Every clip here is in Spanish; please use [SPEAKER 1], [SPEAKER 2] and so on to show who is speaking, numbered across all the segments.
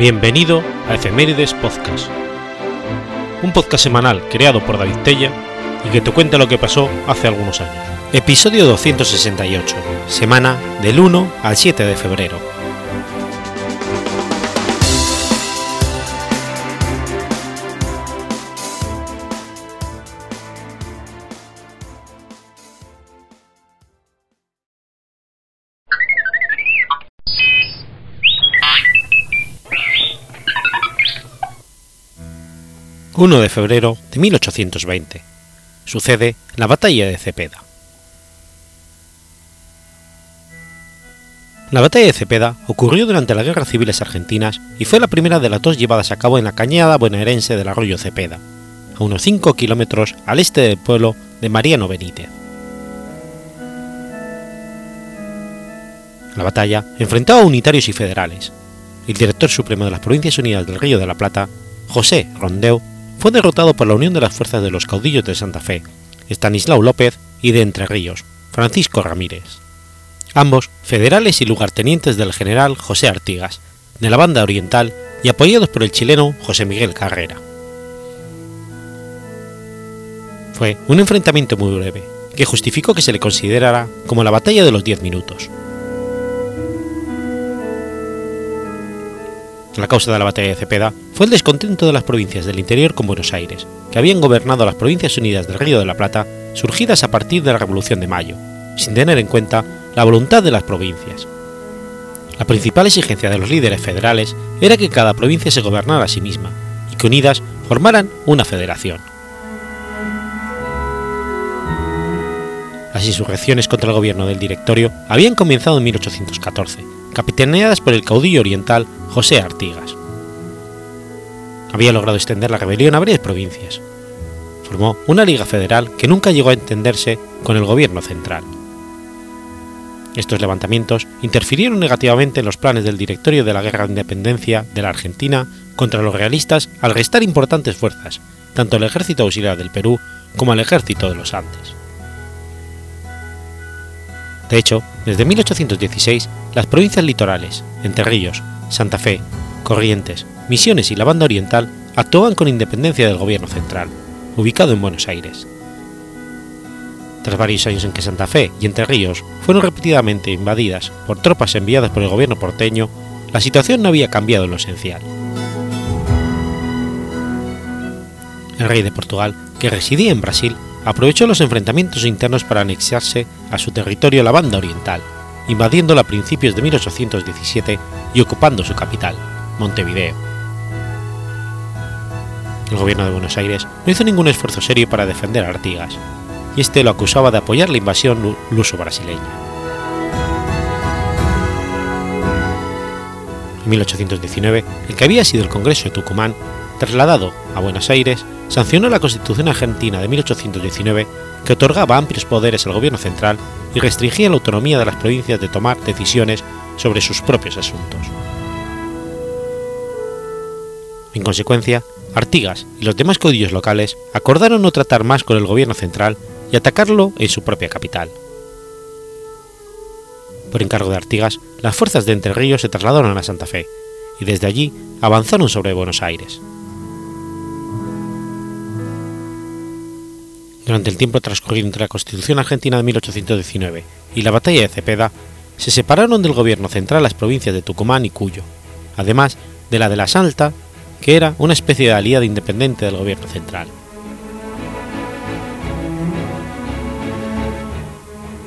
[SPEAKER 1] Bienvenido a Efemérides Podcast, un podcast semanal creado por David Tella y que te cuenta lo que pasó hace algunos años. Episodio 268, semana del 1 al 7 de febrero. 1 de febrero de 1820. Sucede la batalla de Cepeda. La batalla de Cepeda ocurrió durante las guerras civiles argentinas y fue la primera de las dos llevadas a cabo en la cañada bonaerense del arroyo Cepeda, a unos 5 kilómetros al este del pueblo de Mariano Benítez. La batalla enfrentaba a unitarios y federales. El director supremo de las Provincias Unidas del Río de la Plata, José Rondeu, fue derrotado por la unión de las fuerzas de los caudillos de Santa Fe, Estanislao López y de Entre Ríos, Francisco Ramírez. Ambos federales y lugartenientes del general José Artigas, de la banda oriental y apoyados por el chileno José Miguel Carrera. Fue un enfrentamiento muy breve, que justificó que se le considerara como la batalla de los diez minutos. La causa de la batalla de Cepeda fue el descontento de las provincias del interior con Buenos Aires, que habían gobernado las provincias unidas del Río de la Plata, surgidas a partir de la Revolución de Mayo, sin tener en cuenta la voluntad de las provincias. La principal exigencia de los líderes federales era que cada provincia se gobernara a sí misma y que unidas formaran una federación. Las insurrecciones contra el gobierno del Directorio habían comenzado en 1814, capitaneadas por el caudillo oriental José Artigas. Había logrado extender la rebelión a varias provincias. Formó una liga federal que nunca llegó a entenderse con el gobierno central. Estos levantamientos interfirieron negativamente en los planes del directorio de la Guerra de Independencia de la Argentina contra los realistas al restar importantes fuerzas, tanto al ejército auxiliar del Perú como al ejército de los Andes. De hecho, desde 1816, las provincias litorales, Entre Ríos, Santa Fe, Corrientes, Misiones y la Banda Oriental actuaban con independencia del gobierno central, ubicado en Buenos Aires. Tras varios años en que Santa Fe y Entre Ríos fueron repetidamente invadidas por tropas enviadas por el gobierno porteño, la situación no había cambiado en lo esencial. El rey de Portugal, que residía en Brasil, aprovechó los enfrentamientos internos para anexarse a su territorio la banda oriental, invadiéndola a principios de 1817 y ocupando su capital, Montevideo. El gobierno de Buenos Aires no hizo ningún esfuerzo serio para defender a Artigas, y este lo acusaba de apoyar la invasión luso-brasileña. En 1819, el que había sido el Congreso de Tucumán, trasladado a Buenos Aires, sancionó la Constitución argentina de 1819 que otorgaba amplios poderes al gobierno central y restringía la autonomía de las provincias de tomar decisiones sobre sus propios asuntos. En consecuencia, Artigas y los demás caudillos locales acordaron no tratar más con el gobierno central y atacarlo en su propia capital. Por encargo de Artigas, las fuerzas de Entre Ríos se trasladaron a Santa Fe y desde allí avanzaron sobre Buenos Aires. Durante el tiempo transcurrido entre la Constitución argentina de 1819 y la batalla de Cepeda, se separaron del gobierno central las provincias de Tucumán y Cuyo, además de la de la Salta, que era una especie de aliada independiente del gobierno central.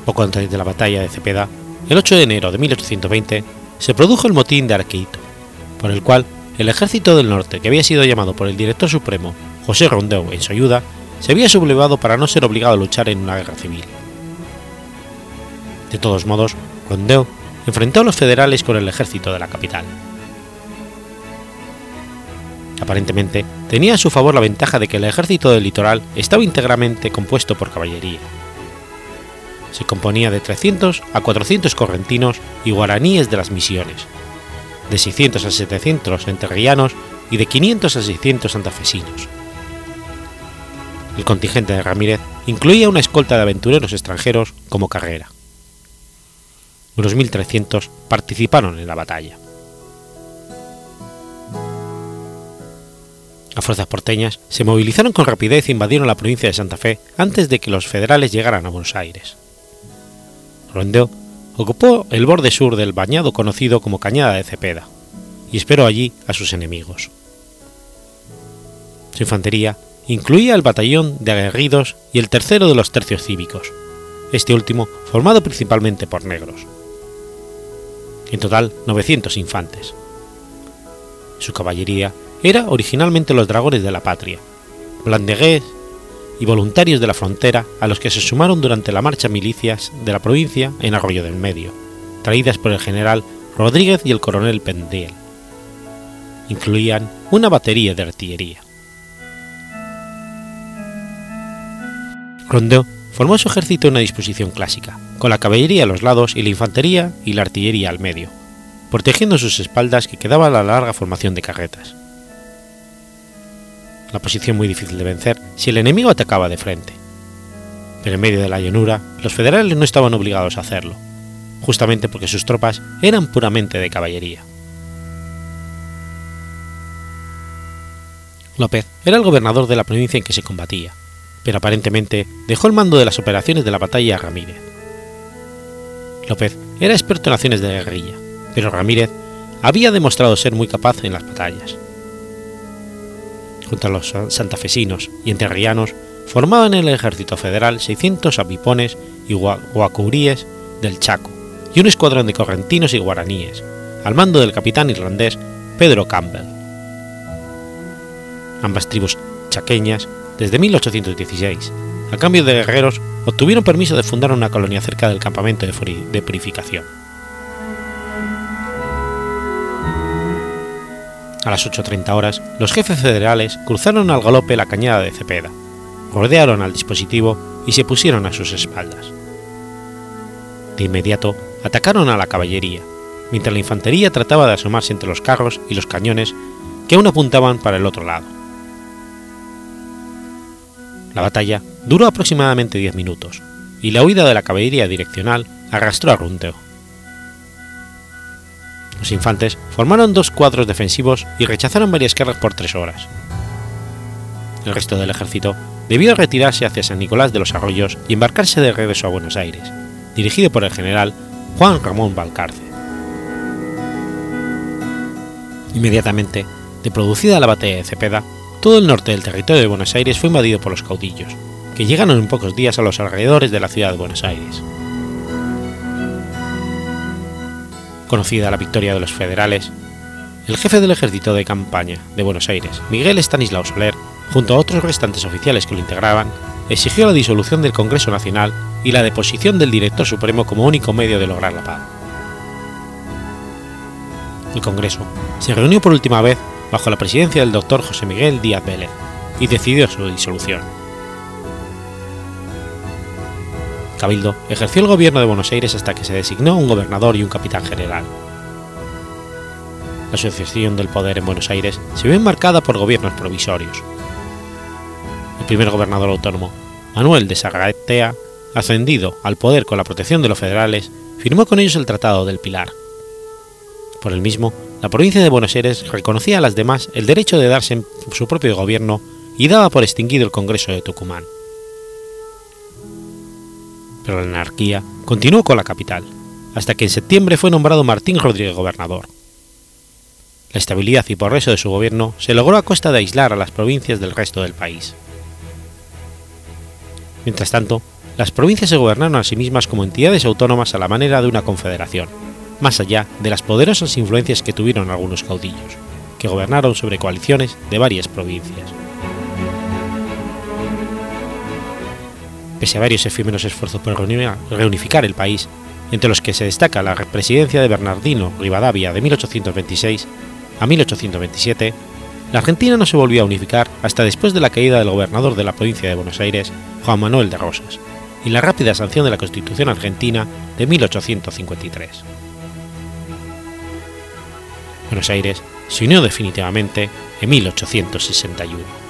[SPEAKER 1] Poco antes de la batalla de Cepeda, el 8 de enero de 1820, se produjo el motín de Arqueito, por el cual el ejército del norte, que había sido llamado por el director supremo José Rondeu en su ayuda, se había sublevado para no ser obligado a luchar en una guerra civil. De todos modos, Rondeu enfrentó a los federales con el ejército de la capital. Aparentemente, tenía a su favor la ventaja de que el ejército del litoral estaba íntegramente compuesto por caballería. Se componía de 300 a 400 correntinos y guaraníes de las misiones, de 600 a 700 enterrianos y de 500 a 600 santafesinos. El contingente de Ramírez incluía una escolta de aventureros extranjeros como carrera. Unos 1.300 participaron en la batalla. Las fuerzas porteñas se movilizaron con rapidez e invadieron la provincia de Santa Fe antes de que los federales llegaran a Buenos Aires. Rondeau ocupó el borde sur del bañado conocido como Cañada de Cepeda y esperó allí a sus enemigos. Su infantería incluía el batallón de aguerridos y el tercero de los tercios cívicos, este último formado principalmente por negros. En total, 900 infantes. Su caballería era originalmente los dragones de la patria, blandegués y voluntarios de la frontera a los que se sumaron durante la marcha milicias de la provincia en Arroyo del Medio, traídas por el general Rodríguez y el coronel Pendiel. Incluían una batería de artillería. Rondeau formó su ejército en una disposición clásica, con la caballería a los lados y la infantería y la artillería al medio, protegiendo sus espaldas que quedaba la larga formación de carretas. La posición muy difícil de vencer si el enemigo atacaba de frente. Pero en medio de la llanura, los federales no estaban obligados a hacerlo, justamente porque sus tropas eran puramente de caballería. López era el gobernador de la provincia en que se combatía, pero aparentemente dejó el mando de las operaciones de la batalla a Ramírez. López era experto en acciones de guerrilla, pero Ramírez había demostrado ser muy capaz en las batallas. Junto a los santafesinos y entrerrianos formaban en el ejército federal 600 apipones y guacuríes del Chaco y un escuadrón de correntinos y guaraníes, al mando del capitán irlandés Pedro Campbell. Ambas tribus chaqueñas desde 1816, a cambio de guerreros, obtuvieron permiso de fundar una colonia cerca del campamento de purificación. A las 8.30 horas, los jefes federales cruzaron al galope la cañada de Cepeda, rodearon al dispositivo y se pusieron a sus espaldas. De inmediato, atacaron a la caballería, mientras la infantería trataba de asomarse entre los carros y los cañones que aún apuntaban para el otro lado. La batalla duró aproximadamente 10 minutos, y la huida de la caballería direccional arrastró a Runteo. Los infantes formaron dos cuadros defensivos y rechazaron varias guerras por tres horas. El resto del ejército debió retirarse hacia San Nicolás de los Arroyos y embarcarse de regreso a Buenos Aires, dirigido por el general Juan Ramón Valcarce. Inmediatamente, de producida la batalla de Cepeda, todo el norte del territorio de Buenos Aires fue invadido por los caudillos, que llegaron en pocos días a los alrededores de la ciudad de Buenos Aires. Conocida la victoria de los federales, el jefe del ejército de campaña de Buenos Aires, Miguel Estanislao Soler, junto a otros restantes oficiales que lo integraban, exigió la disolución del Congreso Nacional y la deposición del Director Supremo como único medio de lograr la paz. El Congreso se reunió por última vez bajo la presidencia del doctor José Miguel Díaz Vélez, y decidió su disolución. Cabildo ejerció el gobierno de Buenos Aires hasta que se designó un gobernador y un capitán general. La sucesión del poder en Buenos Aires se vio enmarcada por gobiernos provisorios. El primer gobernador autónomo, Manuel de Sarratea, ascendido al poder con la protección de los federales, firmó con ellos el Tratado del Pilar. Por el mismo, la provincia de Buenos Aires reconocía a las demás el derecho de darse su propio gobierno y daba por extinguido el Congreso de Tucumán. Pero la anarquía continuó con la capital, hasta que en septiembre fue nombrado Martín Rodríguez gobernador. La estabilidad y progreso de su gobierno se logró a costa de aislar a las provincias del resto del país. Mientras tanto, las provincias se gobernaron a sí mismas como entidades autónomas a la manera de una confederación, más allá de las poderosas influencias que tuvieron algunos caudillos, que gobernaron sobre coaliciones de varias provincias. Pese a varios efímeros esfuerzos por reunificar el país, entre los que se destaca la presidencia de Bernardino Rivadavia de 1826 a 1827, la Argentina no se volvió a unificar hasta después de la caída del gobernador de la provincia de Buenos Aires, Juan Manuel de Rosas, y la rápida sanción de la Constitución argentina de 1853. Buenos Aires se unió definitivamente en 1861.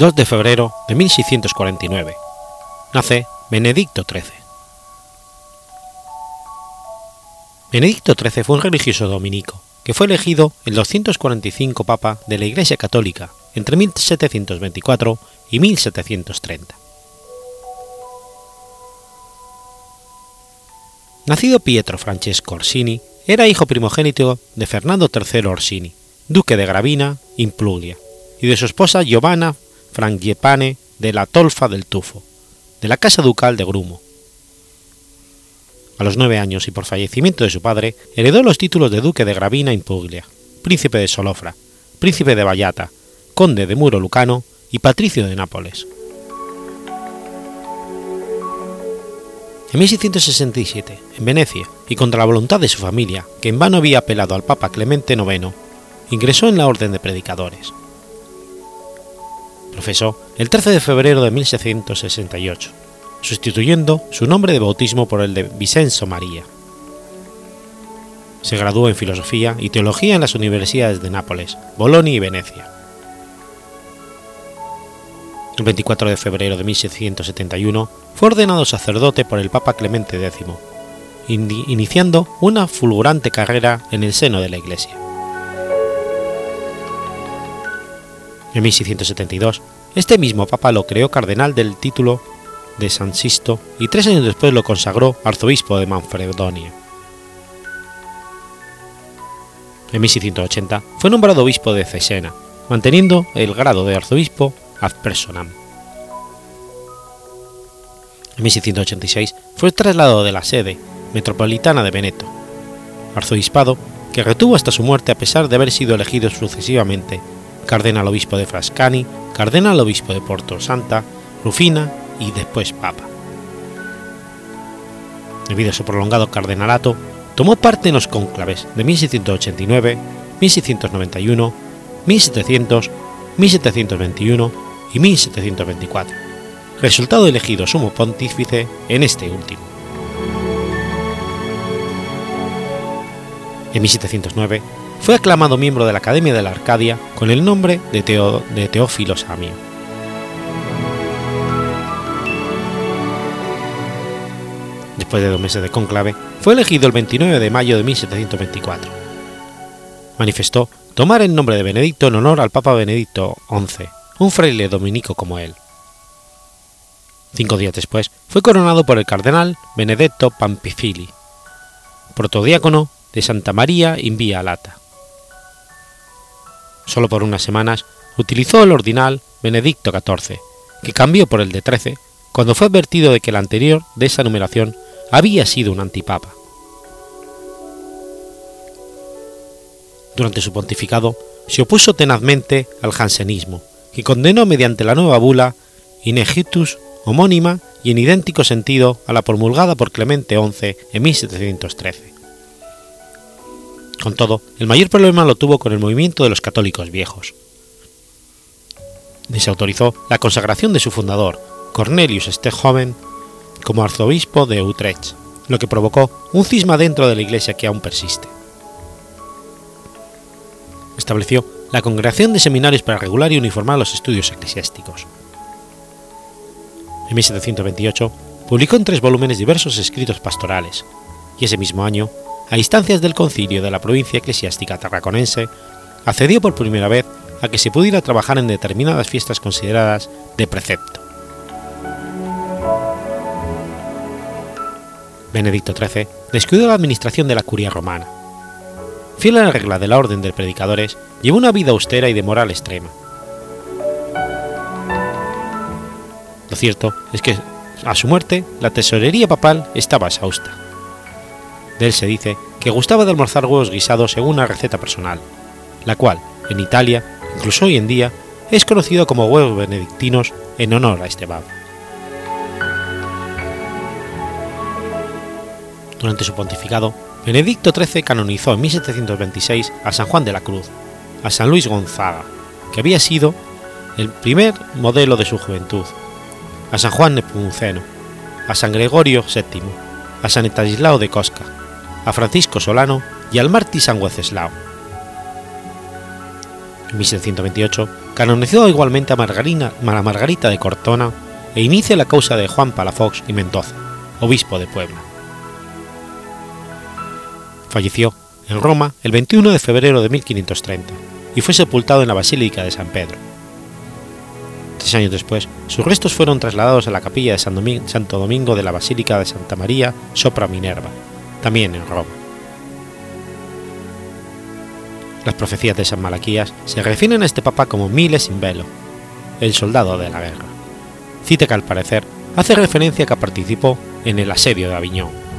[SPEAKER 1] 2 de febrero de 1649. Nace Benedicto XIII. Benedicto XIII fue un religioso dominico que fue elegido el 245 Papa de la Iglesia Católica entre 1724 y 1730. Nacido Pietro Francesco Orsini, era hijo primogénito de Fernando III Orsini, duque de Gravina, Impluglia, y de su esposa Giovanna Frangiepane de la Tolfa del Tufo, de la Casa Ducal de Grumo. A los nueve años y por fallecimiento de su padre, heredó los títulos de Duque de Gravina Impuglia, Príncipe de Solofra, Príncipe de Vallata, Conde de Muro Lucano y Patricio de Nápoles. En 1667, en Venecia, y contra la voluntad de su familia, que en vano había apelado al Papa Clemente IX, ingresó en la Orden de Predicadores profesó el 13 de febrero de 1668, sustituyendo su nombre de bautismo por el de Vicenzo María. Se graduó en Filosofía y Teología en las universidades de Nápoles, Bolonia y Venecia. El 24 de febrero de 1671 fue ordenado sacerdote por el Papa Clemente X, iniciando una fulgurante carrera en el seno de la Iglesia. En 1672, este mismo papa lo creó cardenal del título de San Sisto y tres años después lo consagró arzobispo de Manfredonia. En 1680 fue nombrado obispo de Cesena, manteniendo el grado de arzobispo ad personam. En 1686 fue trasladado de la sede metropolitana de Veneto, arzobispado que retuvo hasta su muerte a pesar de haber sido elegido sucesivamente cardenal obispo de Frascani, cardenal obispo de Porto Santa, Rufina y después papa. Debido a su prolongado cardenalato, tomó parte en los cónclaves de 1689, 1691, 1700, 1721 y 1724, resultado elegido sumo pontífice en este último. En 1709 fue aclamado miembro de la Academia de la Arcadia con el nombre de, Teófilo Samio. Después de dos meses de cónclave, fue elegido el 29 de mayo de 1724. Manifestó tomar el nombre de Benedicto en honor al Papa Benedicto XI, un fraile dominico como él. Cinco días después fue coronado por el cardenal Benedetto Pampifili, protodiácono de Santa María in Via Lata solo por unas semanas, utilizó el ordinal Benedicto XIV, que cambió por el de XIII cuando fue advertido de que el anterior de esa numeración había sido un antipapa. Durante su pontificado se opuso tenazmente al jansenismo, que condenó mediante la nueva bula Inegitus homónima y en idéntico sentido a la promulgada por Clemente XI en 1713. Con todo, el mayor problema lo tuvo con el movimiento de los católicos viejos. Desautorizó la consagración de su fundador, Cornelius Steenhoven, como arzobispo de Utrecht, lo que provocó un cisma dentro de la iglesia que aún persiste. Estableció la congregación de seminarios para regular y uniformar los estudios eclesiásticos. En 1728 publicó en tres volúmenes diversos escritos pastorales, y ese mismo año a instancias del concilio de la provincia eclesiástica tarraconense, accedió por primera vez a que se pudiera trabajar en determinadas fiestas consideradas de precepto. Benedicto XIII descuidó la administración de la curia romana. fiel a la regla de la orden de predicadores, llevó una vida austera y de moral extrema. Lo cierto es que a su muerte la tesorería papal estaba exhausta. De él se dice que gustaba de almorzar huevos guisados según una receta personal, la cual, en Italia, incluso hoy en día, es conocido como huevos benedictinos en honor a este bab. Durante su pontificado, Benedicto XIII canonizó en 1726 a San Juan de la Cruz, a San Luis Gonzaga, que había sido el primer modelo de su juventud, a San Juan Nepomuceno, a San Gregorio VII, a San Estanislao de Cosca, a Francisco Solano y al mártir San Wenceslao. En 1728 canonizó igualmente a, Margarina, Margarita de Cortona e inicia la causa de Juan Palafox y Mendoza, obispo de Puebla. Falleció en Roma el 21 de febrero de 1530 y fue sepultado en la Basílica de San Pedro. Tres años después, sus restos fueron trasladados a la capilla de Santo Domingo de la Basílica de Santa María sopra Minerva, también en Roma. Las profecías de San Malaquías se refieren a este papa como Miles in Velo, el soldado de la guerra, cita que al parecer hace referencia a que participó en el asedio de Aviñón.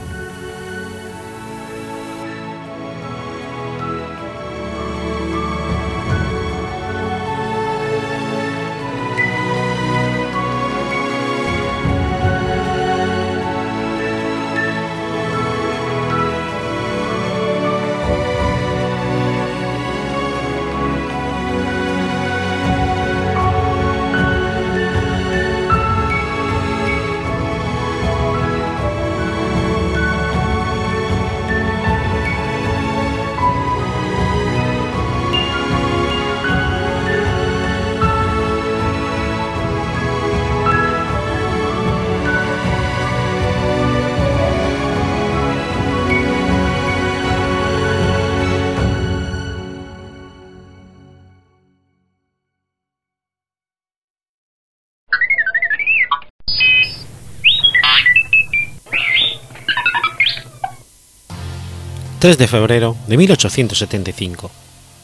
[SPEAKER 1] 3 de febrero de 1875.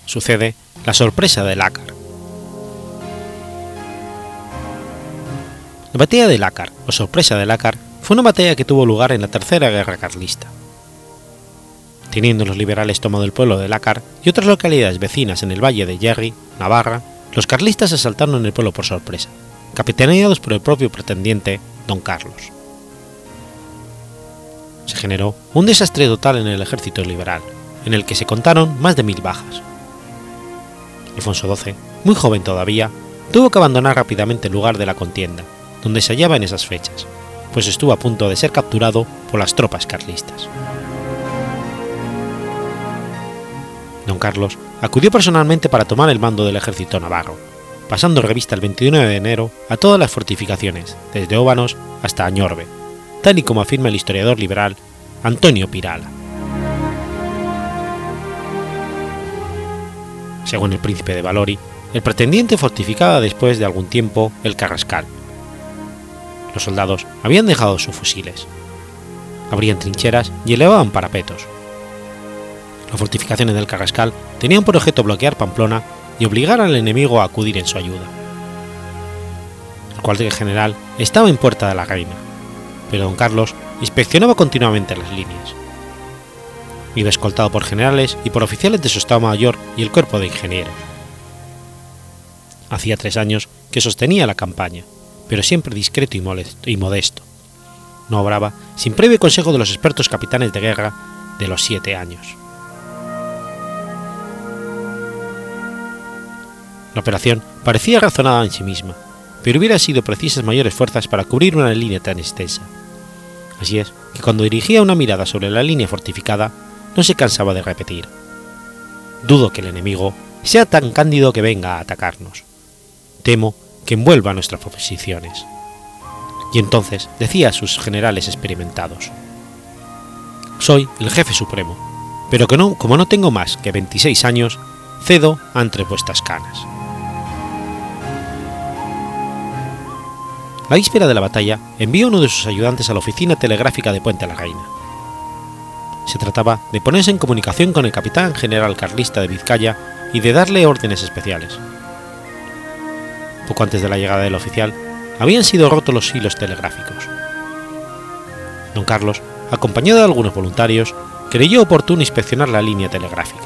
[SPEAKER 1] Sucede la sorpresa de Lácar. La batalla de Lácar, o sorpresa de Lácar, fue una batalla que tuvo lugar en la Tercera Guerra Carlista. Teniendo los liberales tomado el pueblo de Lácar y otras localidades vecinas en el valle de Yerri, Navarra, los carlistas asaltaron el pueblo por sorpresa, capitaneados por el propio pretendiente, don Carlos se generó un desastre total en el ejército liberal, en el que se contaron más de mil bajas. Alfonso XII, muy joven todavía, tuvo que abandonar rápidamente el lugar de la contienda, donde se hallaba en esas fechas, pues estuvo a punto de ser capturado por las tropas carlistas. Don Carlos acudió personalmente para tomar el mando del ejército navarro, pasando revista el 29 de enero a todas las fortificaciones, desde Óbanos hasta Añorbe, tal y como afirma el historiador liberal Antonio Pirala. Según el príncipe de Valori, el pretendiente fortificaba después de algún tiempo el Carrascal. Los soldados habían dejado sus fusiles. Abrían trincheras y elevaban parapetos. Las fortificaciones del Carrascal tenían por objeto bloquear Pamplona y obligar al enemigo a acudir en su ayuda. El cuartel general estaba en Puerta de la Reina, pero don Carlos inspeccionaba continuamente las líneas. Iba escoltado por generales y por oficiales de su Estado Mayor y el cuerpo de ingenieros. Hacía tres años que sostenía la campaña, pero siempre discreto y, modesto. No obraba sin previo consejo de los expertos capitanes de guerra de los siete años. La operación parecía razonada en sí misma, pero hubiera sido precisas mayores fuerzas para cubrir una línea tan extensa. Así es, que cuando dirigía una mirada sobre la línea fortificada, no se cansaba de repetir. Dudo que el enemigo sea tan cándido que venga a atacarnos. Temo que envuelva nuestras posiciones. Y entonces decía a sus generales experimentados, Soy el jefe supremo, pero que no, como no tengo más que 26 años, cedo ante vuestras canas. La víspera de la batalla envió uno de sus ayudantes a la oficina telegráfica de Puente la Reina. Se trataba de ponerse en comunicación con el capitán general carlista de Vizcaya y de darle órdenes especiales. Poco antes de la llegada del oficial, habían sido rotos los hilos telegráficos. Don Carlos, acompañado de algunos voluntarios, creyó oportuno inspeccionar la línea telegráfica.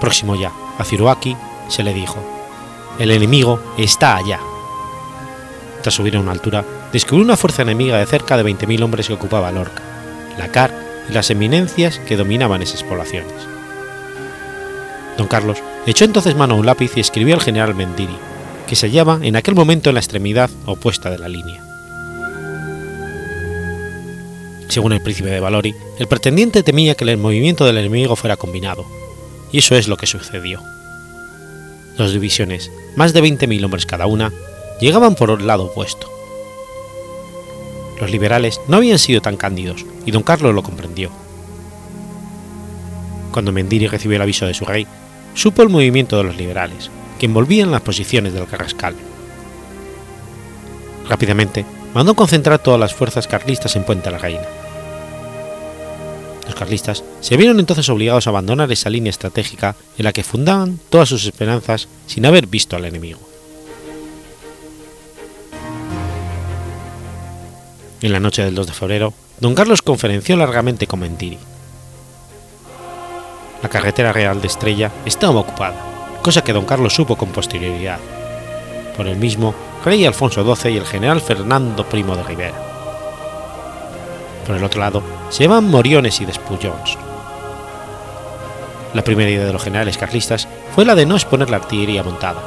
[SPEAKER 1] Próximo ya a Ciroaki, se le dijo: El enemigo está allá. Tras subir a una altura, descubrió una fuerza enemiga de cerca de 20.000 hombres que ocupaba Lorca, la Car y las eminencias que dominaban esas poblaciones. Don Carlos echó entonces mano a un lápiz y escribió al general Mendiri, que se hallaba en aquel momento en la extremidad opuesta de la línea. Según el príncipe de Valori, el pretendiente temía que el movimiento del enemigo fuera combinado, y eso es lo que sucedió. Dos divisiones, más de 20.000 hombres cada una, llegaban por el lado opuesto. Los liberales no habían sido tan cándidos, y don Carlos lo comprendió. Cuando Mendiri recibió el aviso de su rey, supo el movimiento de los liberales, que envolvían las posiciones del Carrascal. Rápidamente mandó concentrar todas las fuerzas carlistas en Puente la Reina. Los carlistas se vieron entonces obligados a abandonar esa línea estratégica en la que fundaban todas sus esperanzas sin haber visto al enemigo. En la noche del 2 de febrero, don Carlos conferenció largamente con Mentiri. La carretera real de Estrella estaba ocupada, cosa que don Carlos supo con posterioridad. Por el mismo, rey Alfonso XII y el general Fernando Primo de Rivera. Por el otro lado, se van Moriones y Despullons. La primera idea de los generales carlistas fue la de no exponer la artillería montada,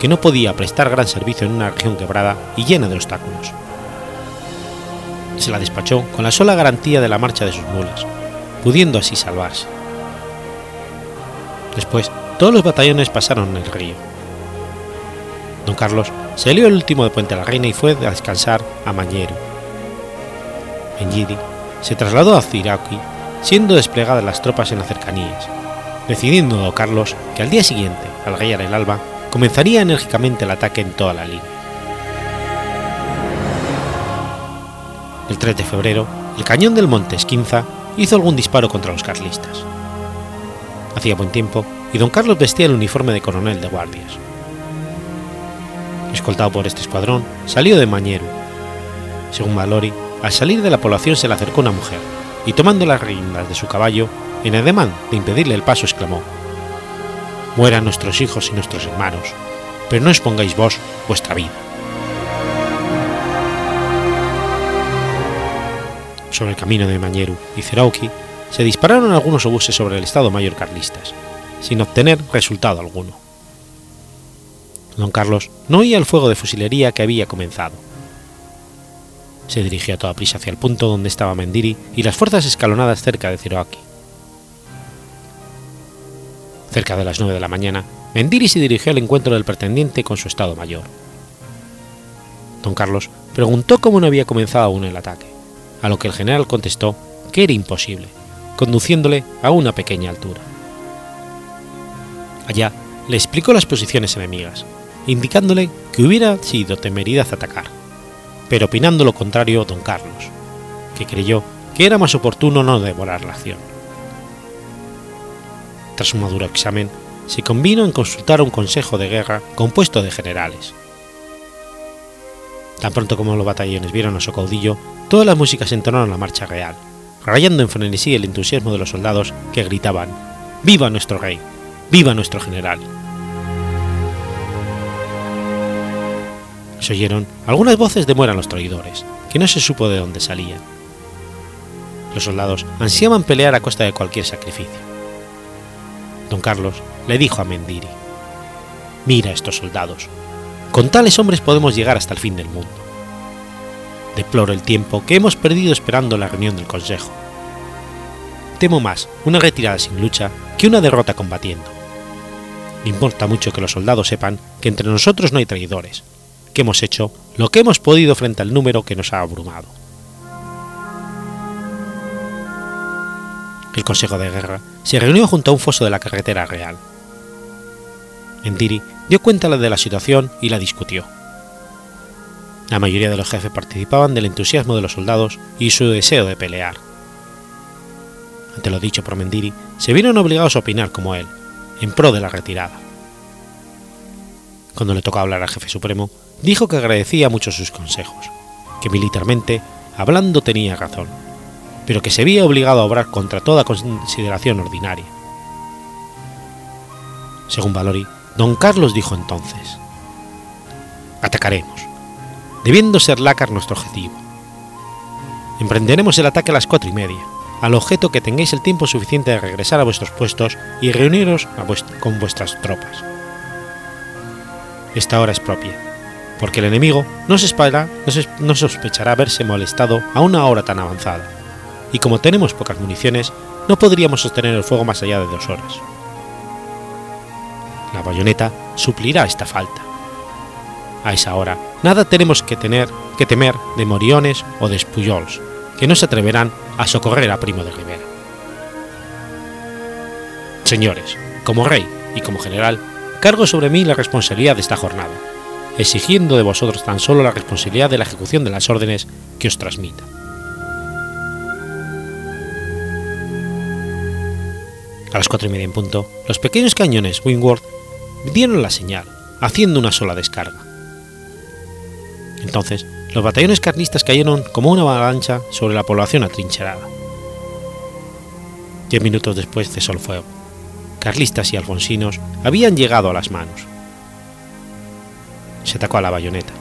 [SPEAKER 1] que no podía prestar gran servicio en una región quebrada y llena de obstáculos se la despachó con la sola garantía de la marcha de sus mulas, pudiendo así salvarse. Después, todos los batallones pasaron el río. Don Carlos salió el último de Puente la Reina y fue a descansar a Mañero. En Yidi se trasladó a Cirauqui, siendo desplegadas las tropas en las cercanías, decidiendo Don Carlos que al día siguiente, al rayar el alba, comenzaría enérgicamente el ataque en toda la línea. El 3 de febrero, el cañón del Monte Esquinza hizo algún disparo contra los carlistas. Hacía buen tiempo y don Carlos vestía el uniforme de coronel de guardias. Escoltado por este escuadrón, salió de Mañero. Según Valori, al salir de la población se le acercó una mujer y tomando las riendas de su caballo, en ademán de impedirle el paso, exclamó: Mueran nuestros hijos y nuestros hermanos, pero no expongáis vos vuestra vida. sobre el camino de Mañeru y Cerauqui, se dispararon algunos obuses sobre el Estado Mayor carlistas, sin obtener resultado alguno. Don Carlos no oía el fuego de fusilería que había comenzado. Se dirigió a toda prisa hacia el punto donde estaba Mendiri y las fuerzas escalonadas cerca de Cerauqui. Cerca de las nueve de la mañana, Mendiri se dirigió al encuentro del pretendiente con su Estado Mayor. Don Carlos preguntó cómo no había comenzado aún el ataque a lo que el general contestó que era imposible, conduciéndole a una pequeña altura. Allá le explicó las posiciones enemigas, indicándole que hubiera sido temeridad atacar, pero opinando lo contrario don Carlos, que creyó que era más oportuno no devorar la acción. Tras un maduro examen, se convino en consultar un consejo de guerra compuesto de generales, Tan pronto como los batallones vieron a su caudillo, todas las músicas entonaron la marcha real, rayando en frenesí el entusiasmo de los soldados que gritaban ¡Viva nuestro rey! ¡Viva nuestro general! Se oyeron algunas voces de mueran los traidores, que no se supo de dónde salían. Los soldados ansiaban pelear a costa de cualquier sacrificio. Don Carlos le dijo a Mendiri, Mira estos soldados, con tales hombres podemos llegar hasta el fin del mundo. Deploro el tiempo que hemos perdido esperando la reunión del Consejo. Temo más una retirada sin lucha que una derrota combatiendo. Importa mucho que los soldados sepan que entre nosotros no hay traidores, que hemos hecho lo que hemos podido frente al número que nos ha abrumado. El Consejo de Guerra se reunió junto a un foso de la carretera real. Endiri dio cuenta de la situación y la discutió. La mayoría de los jefes participaban del entusiasmo de los soldados y su deseo de pelear. Ante lo dicho por Mendiri, se vieron obligados a opinar como él, en pro de la retirada. Cuando le tocó hablar al jefe supremo, dijo que agradecía mucho sus consejos, que militarmente, hablando tenía razón, pero que se veía obligado a obrar contra toda consideración ordinaria. Según Valori, don Carlos dijo entonces, Atacaremos, debiendo ser Lácar nuestro objetivo. Emprenderemos el ataque a las cuatro y media, al objeto que tengáis el tiempo suficiente de regresar a vuestros puestos y reuniros con vuestras tropas. Esta hora es propia, porque el enemigo no, se espera, no sospechará haberse molestado a una hora tan avanzada, y como tenemos pocas municiones, no podríamos sostener el fuego más allá de dos horas. La bayoneta suplirá esta falta. A esa hora, nada tenemos que, tener, que temer de moriones o de espuyols, que no se atreverán a socorrer a Primo de Rivera. Señores, como rey y como general, cargo sobre mí la responsabilidad de esta jornada, exigiendo de vosotros tan solo la responsabilidad de la ejecución de las órdenes que os transmita. A las cuatro y media en punto, los pequeños cañones Wingworth dieron la señal, haciendo una sola descarga. Entonces, los batallones carlistas cayeron como una avalancha sobre la población atrincherada. Diez minutos después cesó el fuego. Carlistas y alfonsinos habían llegado a las manos. Se atacó a la bayoneta.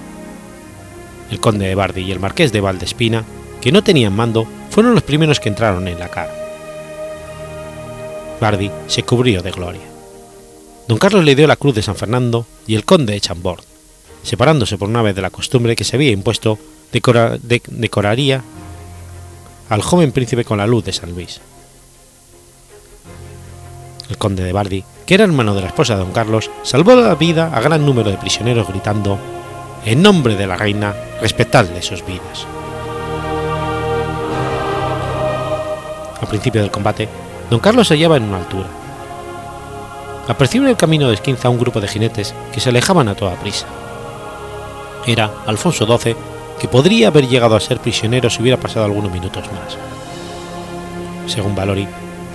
[SPEAKER 1] El conde de Bardi y el marqués de Valdespina, que no tenían mando, fueron los primeros que entraron en la cara. Bardi se cubrió de gloria. Don Carlos le dio la cruz de San Fernando y el conde de Chambord, separándose por una vez de la costumbre que se había impuesto, decoraría al joven príncipe con la luz de San Luis. El conde de Bardi, que era hermano de la esposa de don Carlos, salvó la vida a gran número de prisioneros gritando, En nombre de la reina, respetadle sus vidas. Al principio del combate, don Carlos se hallaba en una altura. Apreció en el camino de Esquinza a un grupo de jinetes que se alejaban a toda prisa. Era Alfonso XII, que podría haber llegado a ser prisionero si hubiera pasado algunos minutos más. Según Valori,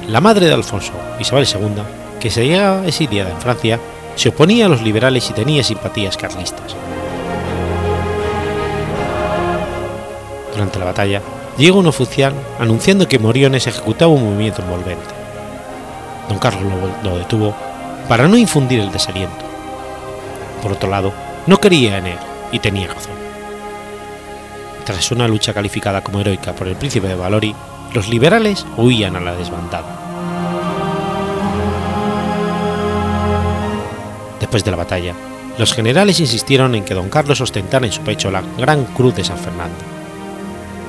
[SPEAKER 1] la madre de Alfonso, Isabel II, que se hallaba exiliada en Francia, se oponía a los liberales y tenía simpatías carlistas. Durante la batalla, llegó un oficial anunciando que Moriones ejecutaba un movimiento envolvente. Don Carlos lo, lo detuvo para no infundir el desaliento. Por otro lado, no quería en él, y tenía razón. Tras una lucha calificada como heroica por el príncipe de Valori, los liberales huían a la desbandada. Después de la batalla, los generales insistieron en que don Carlos ostentara en su pecho la gran cruz de San Fernando,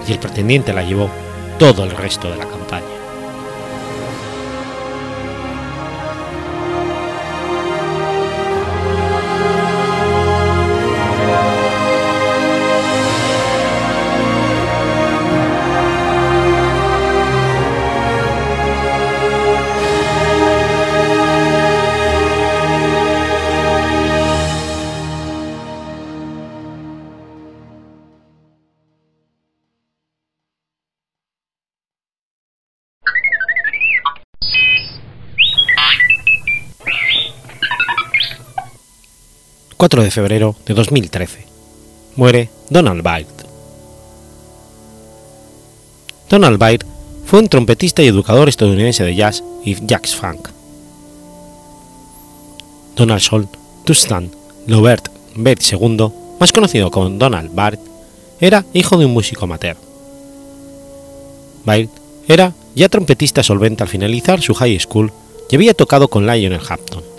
[SPEAKER 1] y el pretendiente la llevó todo el resto de la campaña. 4 de febrero de 2013. Muere Donald Byrd. Donald Byrd fue un trompetista y educador estadounidense de jazz y jazz funk. Donald Sol Tustan Lobert Byrd II, más conocido como Donald Byrd, era hijo de un músico amateur. Byrd era ya trompetista solvente al finalizar su high school y había tocado con Lionel Hampton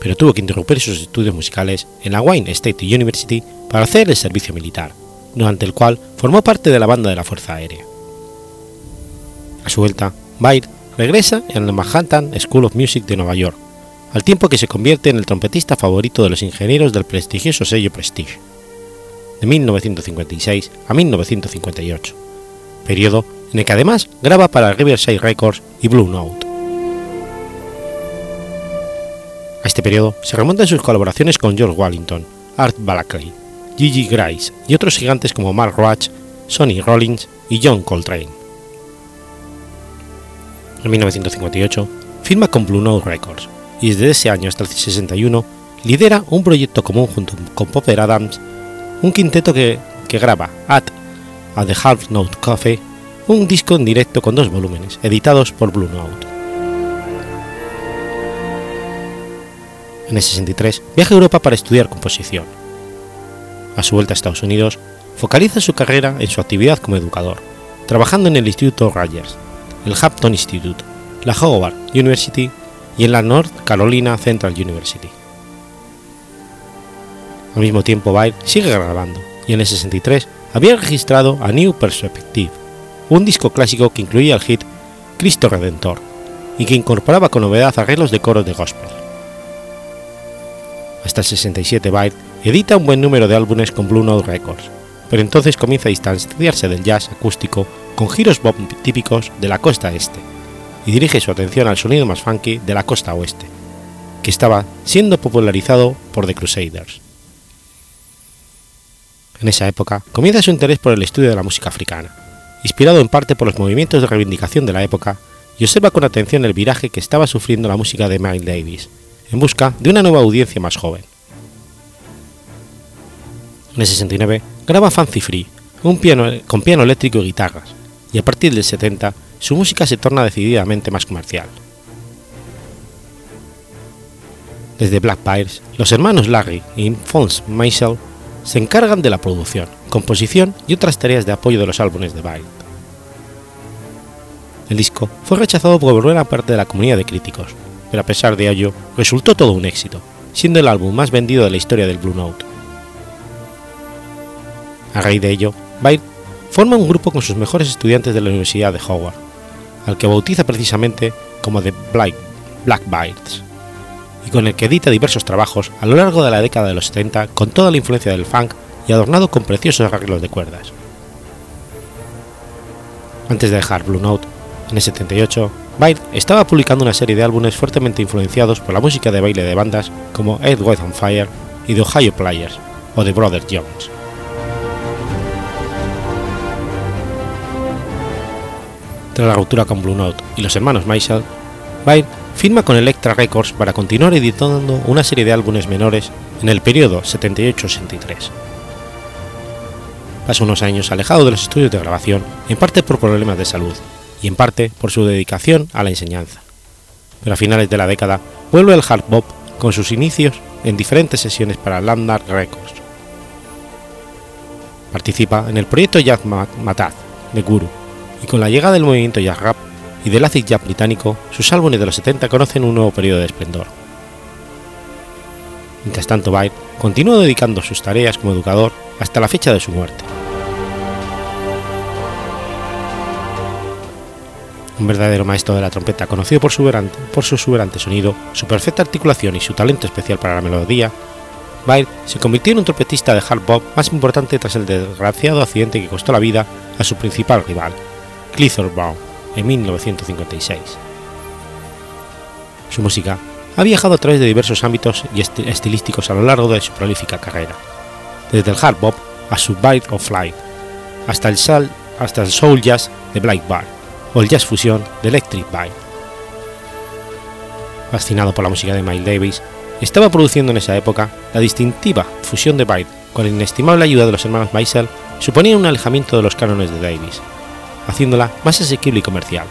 [SPEAKER 1] pero tuvo que interrumpir sus estudios musicales en la Wayne State University para hacer el servicio militar, durante el cual formó parte de la banda de la Fuerza Aérea. A su vuelta, Baird regresa en la Manhattan School of Music de Nueva York, al tiempo que se convierte en el trompetista favorito de los ingenieros del prestigioso sello Prestige, de 1956 a 1958, periodo en el que además graba para Riverside Records y Blue Note. A este periodo se remontan sus colaboraciones con George Wallington, Art Blakey, Gigi Grice y otros gigantes como Mark Roach, Sonny Rollins y John Coltrane. En 1958 firma con Blue Note Records y desde ese año hasta el 61 lidera un proyecto común junto con Popper Adams, un quinteto que, graba At, a The Half Note Coffee, un disco en directo con dos volúmenes, editados por Blue Note. En el 63 viaja a Europa para estudiar composición. A su vuelta a Estados Unidos, focaliza su carrera en su actividad como educador, trabajando en el Instituto Rogers, el Hampton Institute, la Howard University y en la North Carolina Central University. Al mismo tiempo, Baird sigue grabando y en el 63 había registrado a New Perspective, un disco clásico que incluía el hit Cristo Redentor y que incorporaba con novedad arreglos de coros de gospel. Hasta el 67 Baird edita un buen número de álbumes con Blue Note Records, pero entonces comienza a distanciarse del jazz acústico con giros bop típicos de la costa este y dirige su atención al sonido más funky de la costa oeste, que estaba siendo popularizado por The Crusaders. En esa época comienza su interés por el estudio de la música africana, inspirado en parte por los movimientos de reivindicación de la época, y observa con atención el viraje que estaba sufriendo la música de Miles Davis, en busca de una nueva audiencia más joven. En el 69 graba Fancy Free, un piano con piano eléctrico y guitarras, y a partir del 70 su música se torna decididamente más comercial. Desde Black Pires, los hermanos Larry y Fons Michel se encargan de la producción, composición y otras tareas de apoyo de los álbumes de Byrd. El disco fue rechazado por buena parte de la comunidad de críticos, pero a pesar de ello resultó todo un éxito, siendo el álbum más vendido de la historia del Blue Note. A raíz de ello, Byrd forma un grupo con sus mejores estudiantes de la Universidad de Howard, al que bautiza precisamente como The Black, Black y con el que edita diversos trabajos a lo largo de la década de los 70 con toda la influencia del funk y adornado con preciosos arreglos de cuerdas. Antes de dejar Blue Note, en el 78, Byrd estaba publicando una serie de álbumes fuertemente influenciados por la música de baile de bandas como Ed White on Fire y The Ohio Players o The Brothers Jones. Tras la ruptura con Blue Note y los hermanos Marshall, Byrd firma con Elektra Records para continuar editando una serie de álbumes menores en el periodo 78-83. Pasa unos años alejado de los estudios de grabación, en parte por problemas de salud y en parte por su dedicación a la enseñanza. Pero a finales de la década vuelve al hard bop con sus inicios en diferentes sesiones para Landmark Records. Participa en el proyecto Jazz Mataz de Guru y con la llegada del movimiento jazz rap y del acid jazz británico, sus álbumes de los 70 conocen un nuevo periodo de esplendor. Mientras tanto, Byrd continuó dedicando sus tareas como educador hasta la fecha de su muerte. Un verdadero maestro de la trompeta, conocido por su, por su exuberante sonido, su perfecta articulación y su talento especial para la melodía, Byrd se convirtió en un trompetista de hard bop más importante tras el desgraciado accidente que costó la vida a su principal rival, Clifford Brown en 1956. Su música ha viajado a través de diversos ámbitos y estilísticos a lo largo de su prolífica carrera, desde el hard bop a su Bite of Flight, hasta el, hasta el soul jazz de Black Bar o el jazz fusión de Electric Bite. Fascinado por la música de Miles Davis, estaba produciendo en esa época la distintiva fusión de Bite con la inestimable ayuda de los hermanos Maisel suponía un alejamiento de los cánones de Davis, haciéndola más asequible y comercial,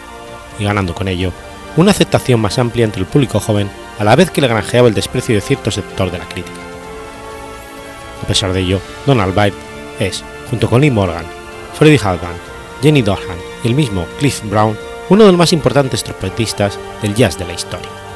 [SPEAKER 1] y ganando con ello una aceptación más amplia entre el público joven a la vez que le granjeaba el desprecio de cierto sector de la crítica. A pesar de ello, Donald Byrd es, junto con Lee Morgan, Freddie Halvan, Jenny Dorhan y el mismo Cliff Brown, uno de los más importantes trompetistas del jazz de la historia.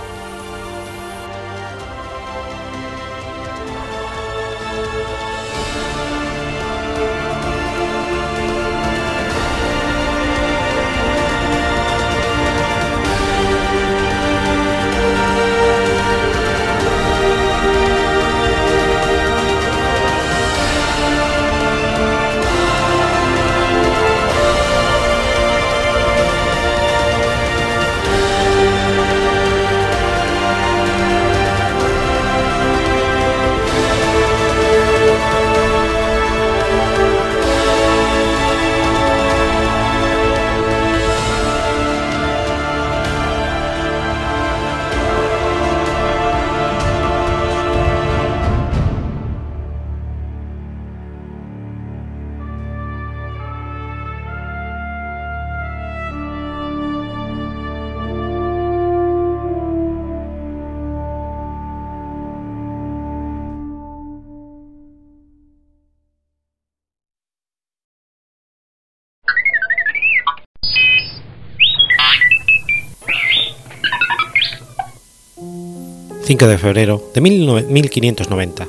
[SPEAKER 1] 5 de febrero de 1590.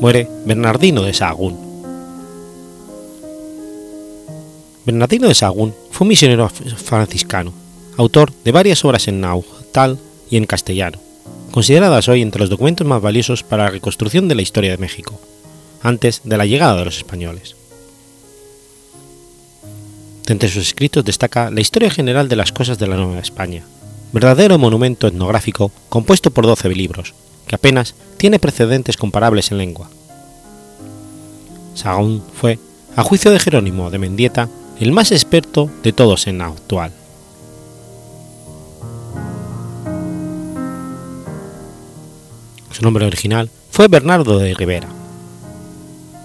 [SPEAKER 1] Muere Bernardino de Sahagún. Bernardino de Sahagún fue un misionero franciscano, autor de varias obras en náhuatl y en castellano, consideradas hoy entre los documentos más valiosos para la reconstrucción de la historia de México, antes de la llegada de los españoles. Entre sus escritos destaca la historia general de las cosas de la Nueva España, verdadero monumento etnográfico compuesto por 12 libros, que apenas tiene precedentes comparables en lengua. Sahagún fue, a juicio de Jerónimo de Mendieta, el más experto de todos en actual. Su nombre original fue Bernardo de Rivera.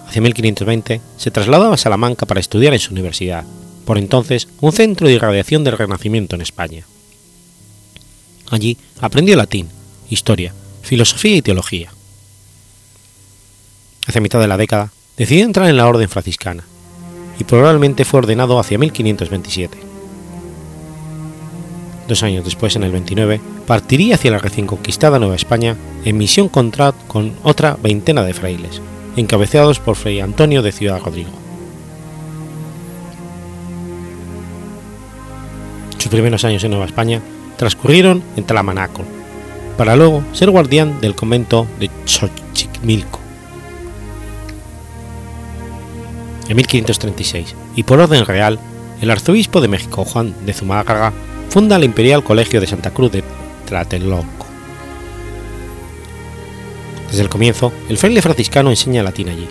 [SPEAKER 1] Hacia 1520 se trasladó a Salamanca para estudiar en su universidad, por entonces un centro de irradiación del Renacimiento en España. Allí aprendió latín, historia, filosofía y teología. Hacia mitad de la década decidió entrar en la orden franciscana y probablemente fue ordenado hacia 1527. Dos años después, en el 29, partiría hacia la recién conquistada Nueva España en misión contra con otra veintena de frailes, encabezados por Fray Antonio de Ciudad Rodrigo. Sus primeros años en Nueva España transcurrieron en Talamanaco, para luego ser guardián del convento de Xochimilco. En 1536, y por orden real, el arzobispo de México Juan de Zumárraga funda el Imperial Colegio de Santa Cruz de Tlatelolco. Desde el comienzo, el fraile franciscano enseña latín allí.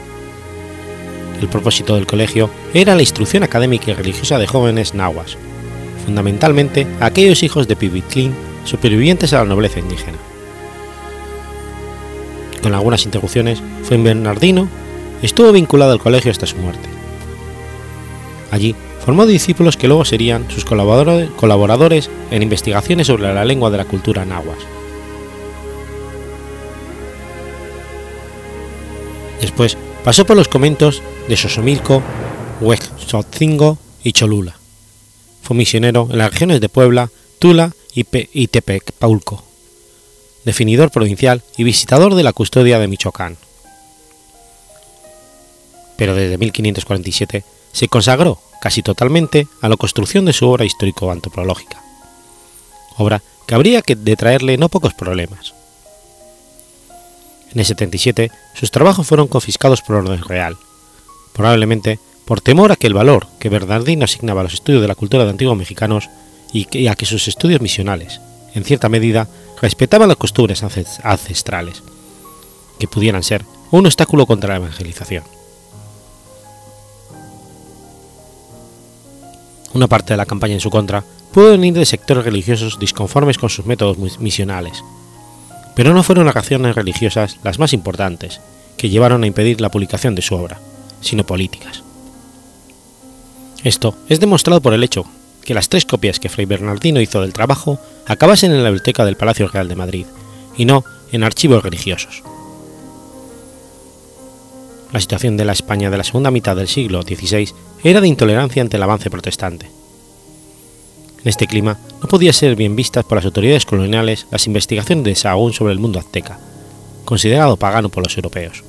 [SPEAKER 1] El propósito del colegio era la instrucción académica y religiosa de jóvenes nahuas, fundamentalmente aquellos hijos de Pibitlín supervivientes a la nobleza indígena. Con algunas interrupciones, fue en Bernardino estuvo vinculado al colegio hasta su muerte. Allí formó discípulos que luego serían sus colaboradores en investigaciones sobre la lengua de la cultura náhuatl. Después pasó por los conventos de Sosomilco, Huexotzingo y Cholula. Fue misionero en las regiones de Puebla, Tula y, Tepecpaulco, definidor provincial y visitador de la custodia de Michoacán. Pero desde 1547 se consagró casi totalmente a la construcción de su obra histórico-antropológica, obra que habría que de traerle no pocos problemas. En el 77 sus trabajos fueron confiscados por orden real, probablemente por temor a que el valor que Bernardino asignaba a los estudios de la cultura de antiguos mexicanos y a que sus estudios misionales, en cierta medida, respetaban las costumbres ancestrales, que pudieran ser un obstáculo contra la evangelización. Una parte de la campaña en su contra pudo venir de sectores religiosos disconformes con sus métodos misionales, pero no fueron las razones religiosas las más importantes que llevaron a impedir la publicación de su obra, sino políticas. Esto es demostrado por el hecho que las tres copias que Fray Bernardino hizo del trabajo acabasen en la biblioteca del Palacio Real de Madrid y no en archivos religiosos. La situación de la España de la segunda mitad del siglo XVI era de intolerancia ante el avance protestante. En este clima no podía ser bien vistas por las autoridades coloniales las investigaciones de Sahagún sobre el mundo azteca, considerado pagano por los europeos.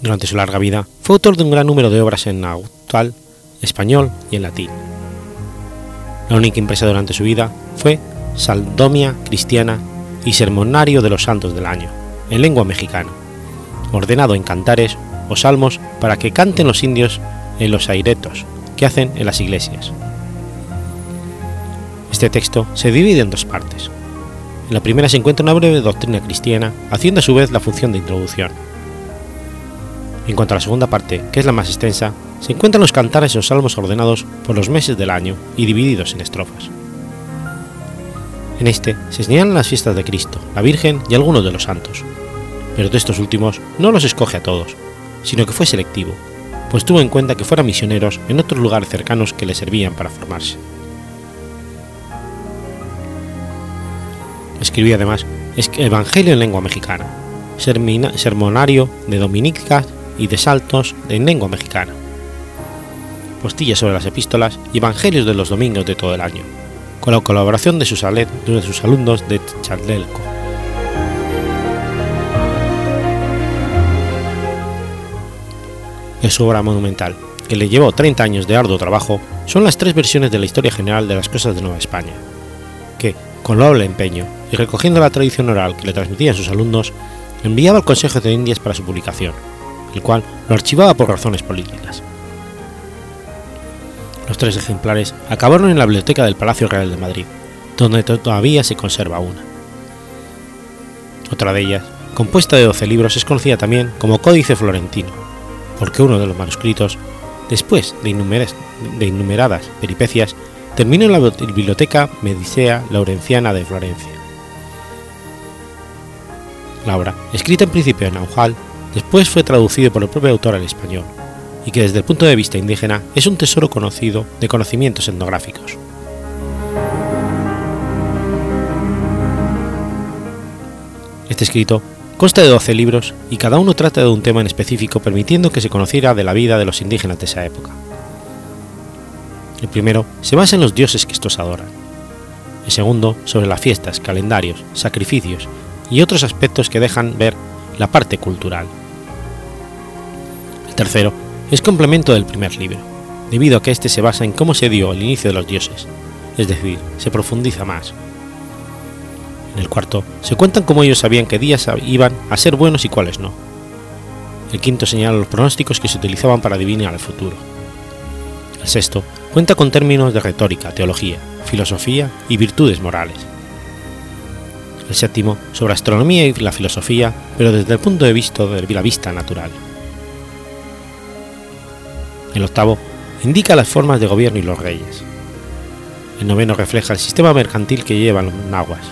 [SPEAKER 1] Durante su larga vida fue autor de un gran número de obras en náhuatl, español y en latín. La única impresa durante su vida fue Saldomia Cristiana y Sermonario de los Santos del Año, en lengua mexicana, ordenado en cantares o salmos para que canten los indios en los airetos que hacen en las iglesias. Este texto se divide en dos partes. En la primera se encuentra una breve doctrina cristiana, haciendo a su vez la función de introducción en cuanto a la segunda parte, que es la más extensa, se encuentran los cantares y los salmos ordenados por los meses del año y divididos en estrofas. En este se señalan las fiestas de Cristo, la Virgen y algunos de los santos, pero de estos últimos no los escoge a todos, sino que fue selectivo, pues tuvo en cuenta que fueran misioneros en otros lugares cercanos que le servían para formarse. Escribió además Evangelio en lengua mexicana, Sermonario de Dominicas y de saltos en lengua mexicana, postillas sobre las epístolas y evangelios de los domingos de todo el año, con la colaboración de sus, de sus alumnos de Chaldelco. Es su obra monumental, que le llevó 30 años de arduo trabajo, son las tres versiones de la historia general de las cosas de Nueva España, que, con loable empeño y recogiendo la tradición oral que le transmitían sus alumnos, enviaba al Consejo de Indias para su publicación, el cual lo archivaba por razones políticas. Los tres ejemplares acabaron en la biblioteca del Palacio Real de Madrid, donde todavía se conserva una. Otra de ellas, compuesta de 12 libros, es conocida también como Códice Florentino, porque uno de los manuscritos, después de, innumeradas peripecias, terminó en la Biblioteca Medicea Laurenciana de Florencia. La obra, escrita en principio en Naujal, después fue traducido por el propio autor al español, y que desde el punto de vista indígena es un tesoro conocido de conocimientos etnográficos. Este escrito consta de 12 libros y cada uno trata de un tema en específico permitiendo que se conociera de la vida de los indígenas de esa época. El primero se basa en los dioses que estos adoran. El segundo sobre las fiestas, calendarios, sacrificios y otros aspectos que dejan ver la parte cultural. Tercero es complemento del primer libro, debido a que éste se basa en cómo se dio el inicio de los dioses, es decir, se profundiza más. En el cuarto se cuentan cómo ellos sabían qué días iban a ser buenos y cuáles no. El quinto señala los pronósticos que se utilizaban para adivinar el futuro. El sexto cuenta con términos de retórica, teología, filosofía y virtudes morales. El séptimo sobre astronomía y la filosofía, pero desde el punto de vista de la vista natural. El octavo indica las formas de gobierno y los reyes. El noveno refleja el sistema mercantil que llevan los nahuas.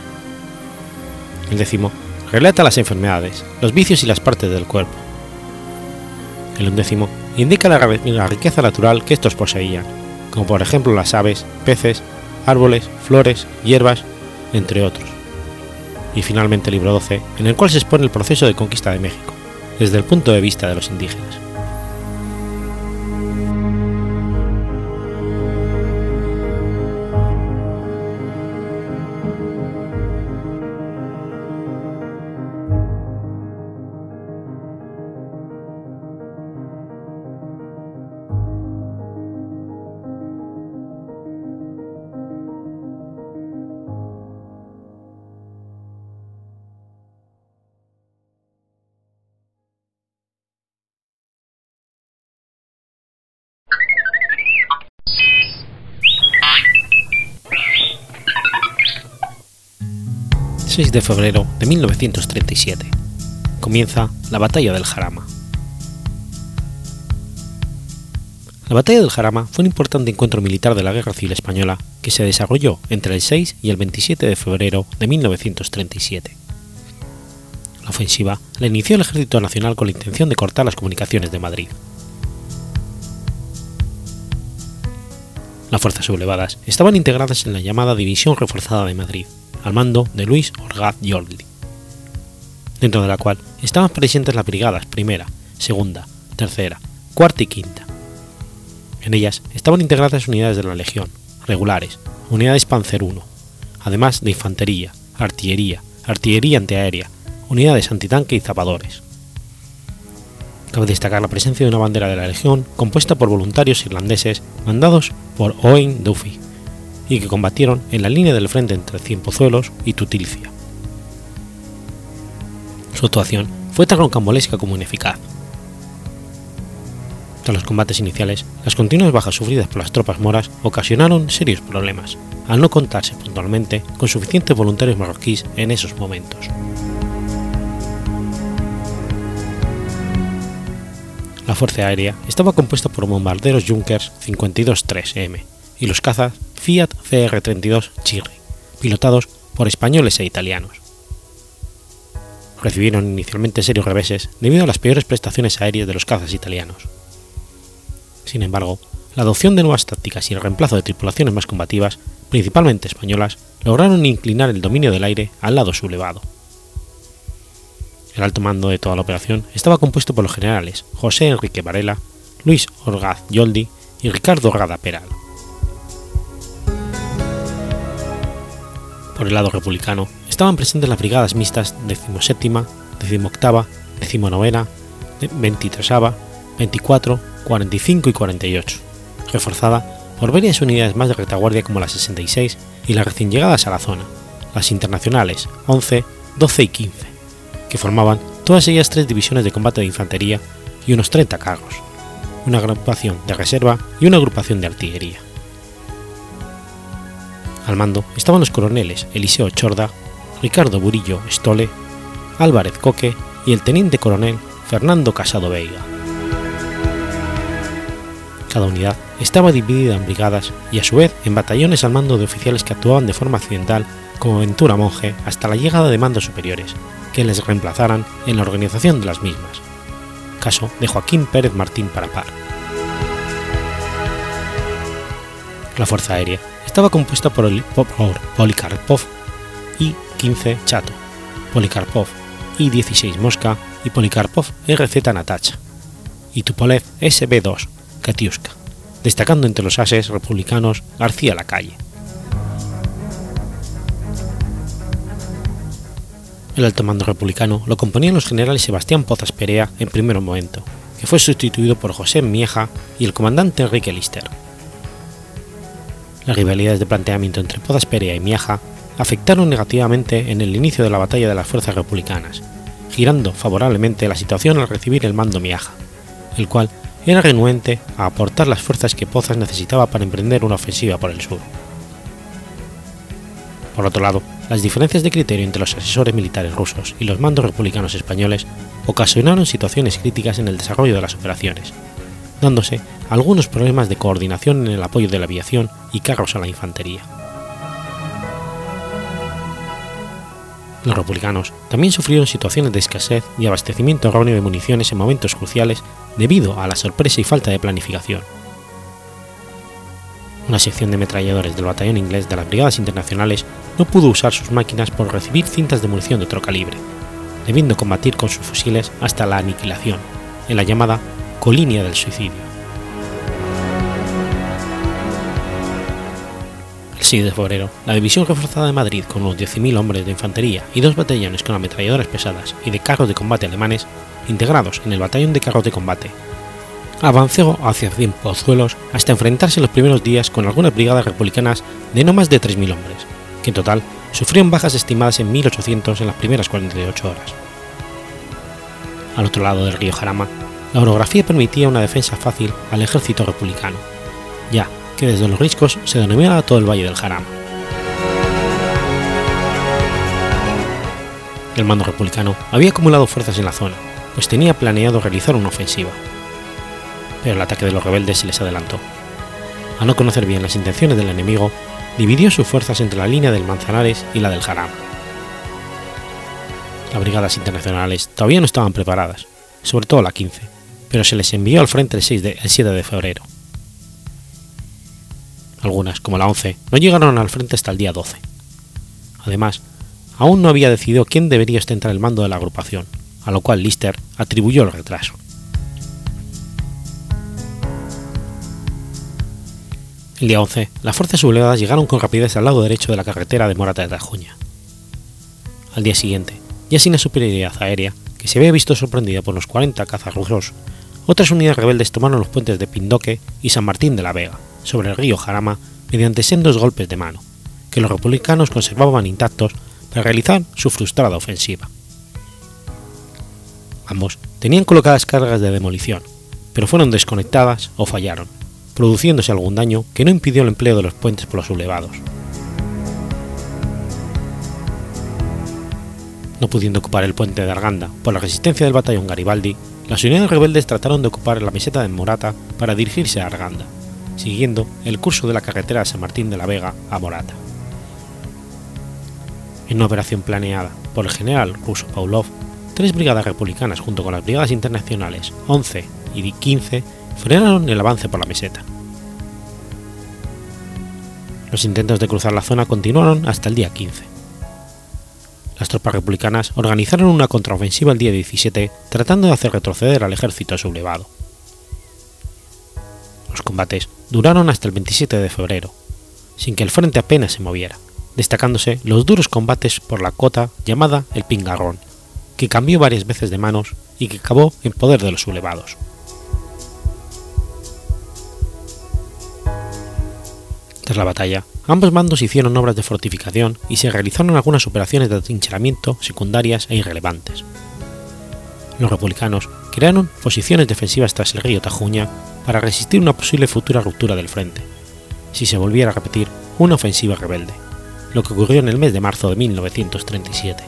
[SPEAKER 1] El décimo relata las enfermedades, los vicios y las partes del cuerpo. El undécimo indica la, la riqueza natural que estos poseían, como por ejemplo las aves, peces, árboles, flores, hierbas, entre otros. Y finalmente el libro 12, en el cual se expone el proceso de conquista de México, desde el punto de vista de los indígenas. 6 de febrero de 1937. Comienza la Batalla del Jarama. La Batalla del Jarama fue un importante encuentro militar de la Guerra Civil Española que se desarrolló entre el 6 y el 27 de febrero de 1937. La ofensiva la inició el Ejército Nacional con la intención de cortar las comunicaciones de Madrid. Las fuerzas sublevadas estaban integradas en la llamada División Reforzada de Madrid, al mando de Luis Orgaz Jordi, dentro de la cual estaban presentes las brigadas primera, segunda, tercera, cuarta y quinta. En ellas estaban integradas unidades de la Legión, regulares, unidades Panzer I, además de infantería, artillería, artillería antiaérea, unidades antitanque y zapadores. Cabe destacar la presencia de una bandera de la Legión compuesta por voluntarios irlandeses mandados por Owen Duffy, y que combatieron en la línea del frente entre Cienpozuelos y Tutilcia. Su actuación fue tan rocambolesca como ineficaz. Tras los combates iniciales, las continuas bajas sufridas por las tropas moras ocasionaron serios problemas, al no contarse puntualmente con suficientes voluntarios marroquíes en esos momentos. La Fuerza Aérea estaba compuesta por bombarderos Junkers 52-3M y los cazas Fiat CR-32 Chirri, pilotados por españoles e italianos. Recibieron inicialmente serios reveses debido a las peores prestaciones aéreas de los cazas italianos. Sin embargo, la adopción de nuevas tácticas y el reemplazo de tripulaciones más combativas, principalmente españolas, lograron inclinar el dominio del aire al lado sublevado. El alto mando de toda la operación estaba compuesto por los generales José Enrique Varela, Luis Orgaz Yoldi y Ricardo Rada Peral. Por el lado republicano estaban presentes las brigadas mixtas 17, 18, 19, 23, 24, 45 y 48, reforzada por varias unidades más de retaguardia como la 66 y las recién llegadas a la zona, las internacionales 11, 12 y 15, que formaban todas ellas tres divisiones de combate de infantería y unos 30 cargos, una agrupación de reserva y una agrupación de artillería. Al mando estaban los coroneles Eliseo Chorda, Ricardo Burillo Estole, Álvarez Coque y el teniente coronel Fernando Casado Veiga. Cada unidad estaba dividida en brigadas y a su vez en batallones al mando de oficiales que actuaban de forma accidental como Ventura Monje hasta la llegada de mandos superiores, que les reemplazaran en la organización de las mismas. Caso de Joaquín Pérez Martín Parapar. La Fuerza Aérea estaba compuesta por, el, por Polikarpov I-15 Chato, Polikarpov I-16 Mosca y Polikarpov RZ Natacha, y Tupolev SB-2 Katiuska, destacando entre los ases republicanos García Lacalle. El alto mando republicano lo componían los generales Sebastián Pozas Perea en primer momento, que fue sustituido por José Mieja y el comandante Enrique Lister. Las rivalidades de planteamiento entre Pozas Perea y Mieja afectaron negativamente en el inicio de la batalla de las fuerzas republicanas, girando favorablemente la situación al recibir el mando Miaja, el cual era renuente a aportar las fuerzas que Pozas necesitaba para emprender una ofensiva por el sur. Por otro lado, las diferencias de criterio entre los asesores militares rusos y los mandos republicanos españoles ocasionaron situaciones críticas en el desarrollo de las operaciones, dándose algunos problemas de coordinación en el apoyo de la aviación y carros a la infantería. Los republicanos también sufrieron situaciones de escasez y abastecimiento erróneo de municiones en momentos cruciales debido a la sorpresa y falta de planificación. Una sección de ametralladores del batallón inglés de las Brigadas Internacionales no pudo usar sus máquinas por recibir cintas de munición de otro calibre, debiendo combatir con sus fusiles hasta la aniquilación, en la llamada Colinia del Suicidio. El 6 de febrero, la División Reforzada de Madrid con unos 10.000 hombres de infantería y dos batallones con ametralladoras pesadas y de carros de combate alemanes, integrados en el Batallón de Carros de Combate, avanzó hacia Pozuelos hasta enfrentarse en los primeros días con algunas brigadas republicanas de no más de 3.000 hombres, que en total sufrieron bajas estimadas en 1.800 en las primeras 48 horas. Al otro lado del río Jarama, la orografía permitía una defensa fácil al ejército republicano, ya que desde los riscos se denominaba todo el valle del Jarama. El mando republicano había acumulado fuerzas en la zona, pues tenía planeado realizar una ofensiva. Pero el ataque de los rebeldes se les adelantó. A no conocer bien las intenciones del enemigo, dividió sus fuerzas entre la línea del Manzanares y la del Jarama. Las brigadas internacionales todavía no estaban preparadas, sobre todo la 15, pero se les envió al frente el, 6 de, el 7 de febrero. Algunas, como la 11, no llegaron al frente hasta el día 12. Además, aún no había decidido quién debería ostentar el mando de la agrupación, a lo cual Lister atribuyó el retraso. El día 11, las fuerzas sublevadas llegaron con rapidez al lado derecho de la carretera de Morata de Tajuña. Al día siguiente, ya sin la superioridad aérea, que se había visto sorprendida por los 40 cazas rusos, otras unidades rebeldes tomaron los puentes de Pindoque y San Martín de la Vega, sobre el río Jarama, mediante sendos golpes de mano, que los republicanos conservaban intactos para realizar su frustrada ofensiva. Ambos tenían colocadas cargas de demolición, pero fueron desconectadas o fallaron, produciéndose algún daño que no impidió el empleo de los puentes por los sublevados. No pudiendo ocupar el puente de Arganda por la resistencia del batallón Garibaldi, las unidades rebeldes trataron de ocupar la meseta de Morata para dirigirse a Arganda, siguiendo el curso de la carretera San Martín de la Vega a Morata. En una operación planeada por el general ruso Paulov, tres brigadas republicanas junto con las brigadas internacionales 11 y 15 frenaron el avance por la meseta. Los intentos de cruzar la zona continuaron hasta el día 15. Las tropas republicanas organizaron una contraofensiva el día 17 tratando de hacer retroceder al ejército sublevado. Los combates duraron hasta el 27 de febrero, sin que el frente apenas se moviera, destacándose los duros combates por la cota llamada el Pingarrón, que cambió varias veces de manos y que acabó en poder de los sublevados. Tras la batalla, ambos bandos hicieron obras de fortificación y se realizaron algunas operaciones de atrincheramiento secundarias e irrelevantes. Los republicanos crearon posiciones defensivas tras el río Tajuña para resistir una posible futura ruptura del frente, si se volviera a repetir una ofensiva rebelde, lo que ocurrió en el mes de marzo de 1937.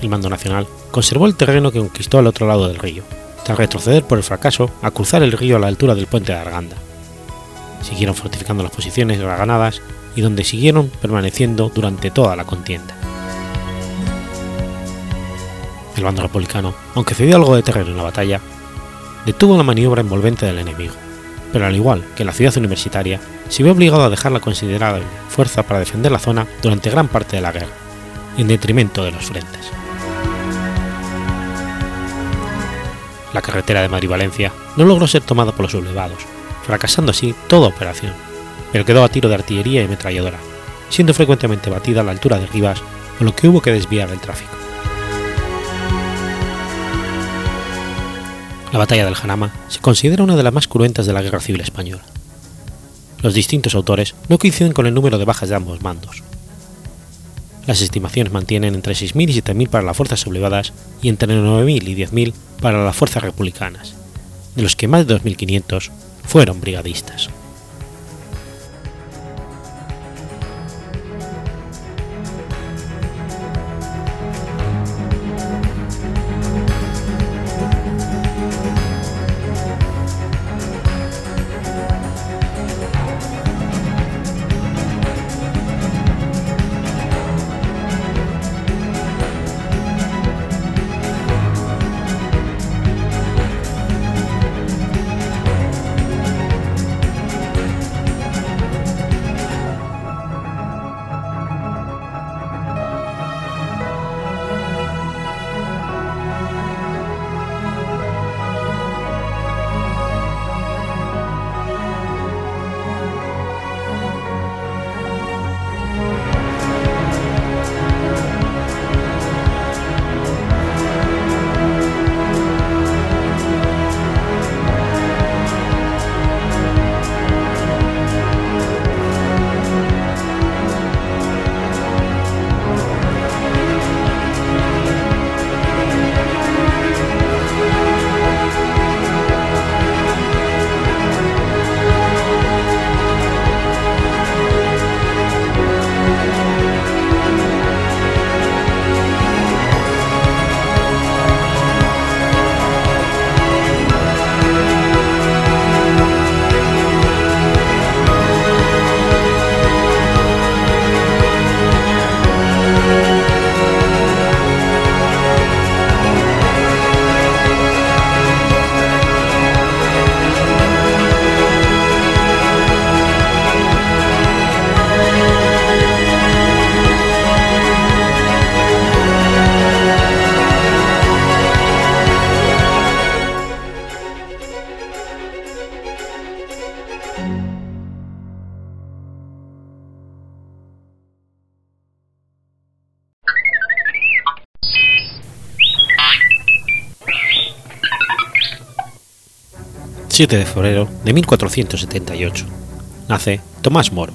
[SPEAKER 1] El mando nacional conservó el terreno que conquistó al otro lado del río, tras retroceder por el fracaso a cruzar el río a la altura del puente de Arganda. Siguieron fortificando las posiciones ganadas y donde siguieron permaneciendo durante toda la contienda. El bando republicano, aunque cedió algo de terreno en la batalla, detuvo la maniobra envolvente del enemigo, pero al igual que la ciudad universitaria, se vio obligado a dejar la considerable fuerza para defender la zona durante gran parte de la guerra, en detrimento de los frentes. La carretera de Madrid-Valencia no logró ser tomada por los sublevados, fracasando así toda operación, pero quedó a tiro de artillería y ametralladora, siendo frecuentemente batida a la altura de Rivas, con lo que hubo que desviar el tráfico. La batalla del Jarama se considera una de las más cruentas de la Guerra Civil Española. Los distintos autores no coinciden con el número de bajas de ambos mandos. Las estimaciones mantienen entre 6.000 y 7.000 para las fuerzas sublevadas y entre 9.000 y 10.000 para las fuerzas republicanas, de los que más de 2.500 fueron brigadistas. 7 de febrero de 1478. Nace Tomás Moro.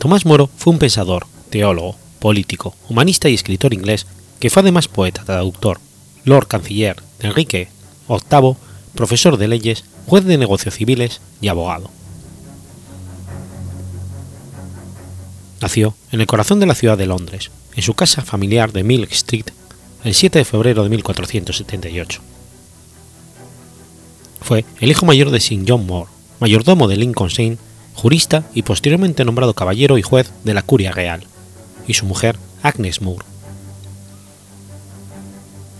[SPEAKER 1] Tomás Moro fue un pensador, teólogo, político, humanista y escritor inglés que fue además poeta, traductor, lord canciller de Enrique VIII, profesor de leyes, juez de negocios civiles y abogado. Nació en el corazón de la ciudad de Londres, en su casa familiar de Milk Street, el 7 de febrero de 1478 fue el hijo mayor de Sir John Moore, mayordomo de Lincoln Inn, jurista y posteriormente nombrado caballero y juez de la Curia Real, y su mujer Agnes Moore.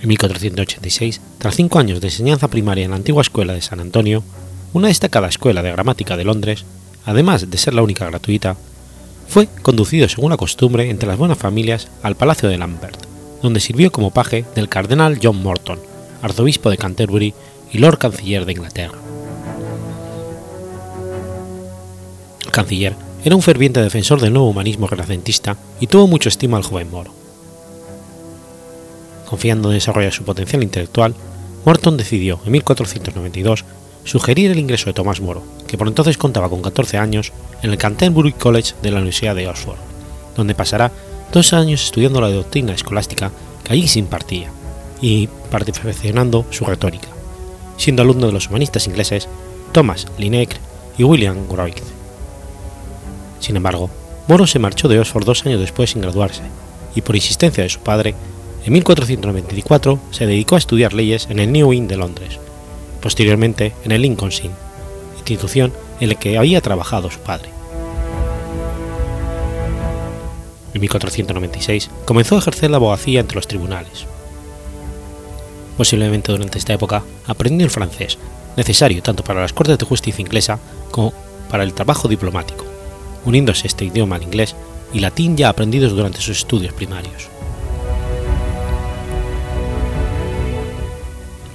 [SPEAKER 1] En 1486, tras cinco años de enseñanza primaria en la antigua escuela de San Antonio, una destacada escuela de gramática de Londres, además de ser la única gratuita, fue conducido según la costumbre entre las buenas familias al Palacio de Lambert, donde sirvió como paje del cardenal John Morton, arzobispo de Canterbury y Lord Canciller de Inglaterra. El canciller era un ferviente defensor del nuevo humanismo renacentista y tuvo mucho estima al joven Moro. Confiando en desarrollar su potencial intelectual, Morton decidió, en 1492, sugerir el ingreso de Tomás Moro, que por entonces contaba con 14 años, en el Canterbury College de la Universidad de Oxford, donde pasará dos años estudiando la doctrina escolástica que allí se impartía y perfeccionando su retórica, siendo alumno de los humanistas ingleses Thomas Linacre y William Groyce. Sin embargo, Moro se marchó de Oxford dos años después sin graduarse, y por insistencia de su padre, en 1494 se dedicó a estudiar leyes en el New Inn de Londres, posteriormente en el Lincoln's Inn, institución en la que había trabajado su padre. En 1496 comenzó a ejercer la abogacía entre los tribunales. Posiblemente durante esta época aprendió el francés, necesario tanto para las Cortes de Justicia inglesa como para el trabajo diplomático, uniéndose este idioma al inglés y latín ya aprendidos durante sus estudios primarios.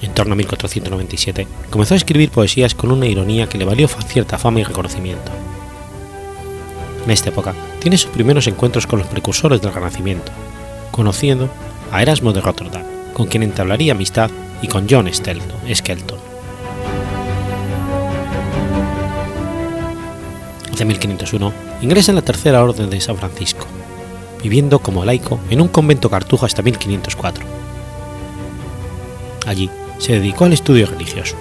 [SPEAKER 1] En torno a 1497 comenzó a escribir poesías con una ironía que le valió cierta fama y reconocimiento. En esta época tiene sus primeros encuentros con los precursores del Renacimiento, conociendo a Erasmo de Rotterdam, con quien entablaría amistad, y con John Skelton. Hacia 1501 ingresa en la Tercera Orden de San Francisco, viviendo como laico en un convento cartujo hasta 1504. Allí se dedicó al estudio religioso.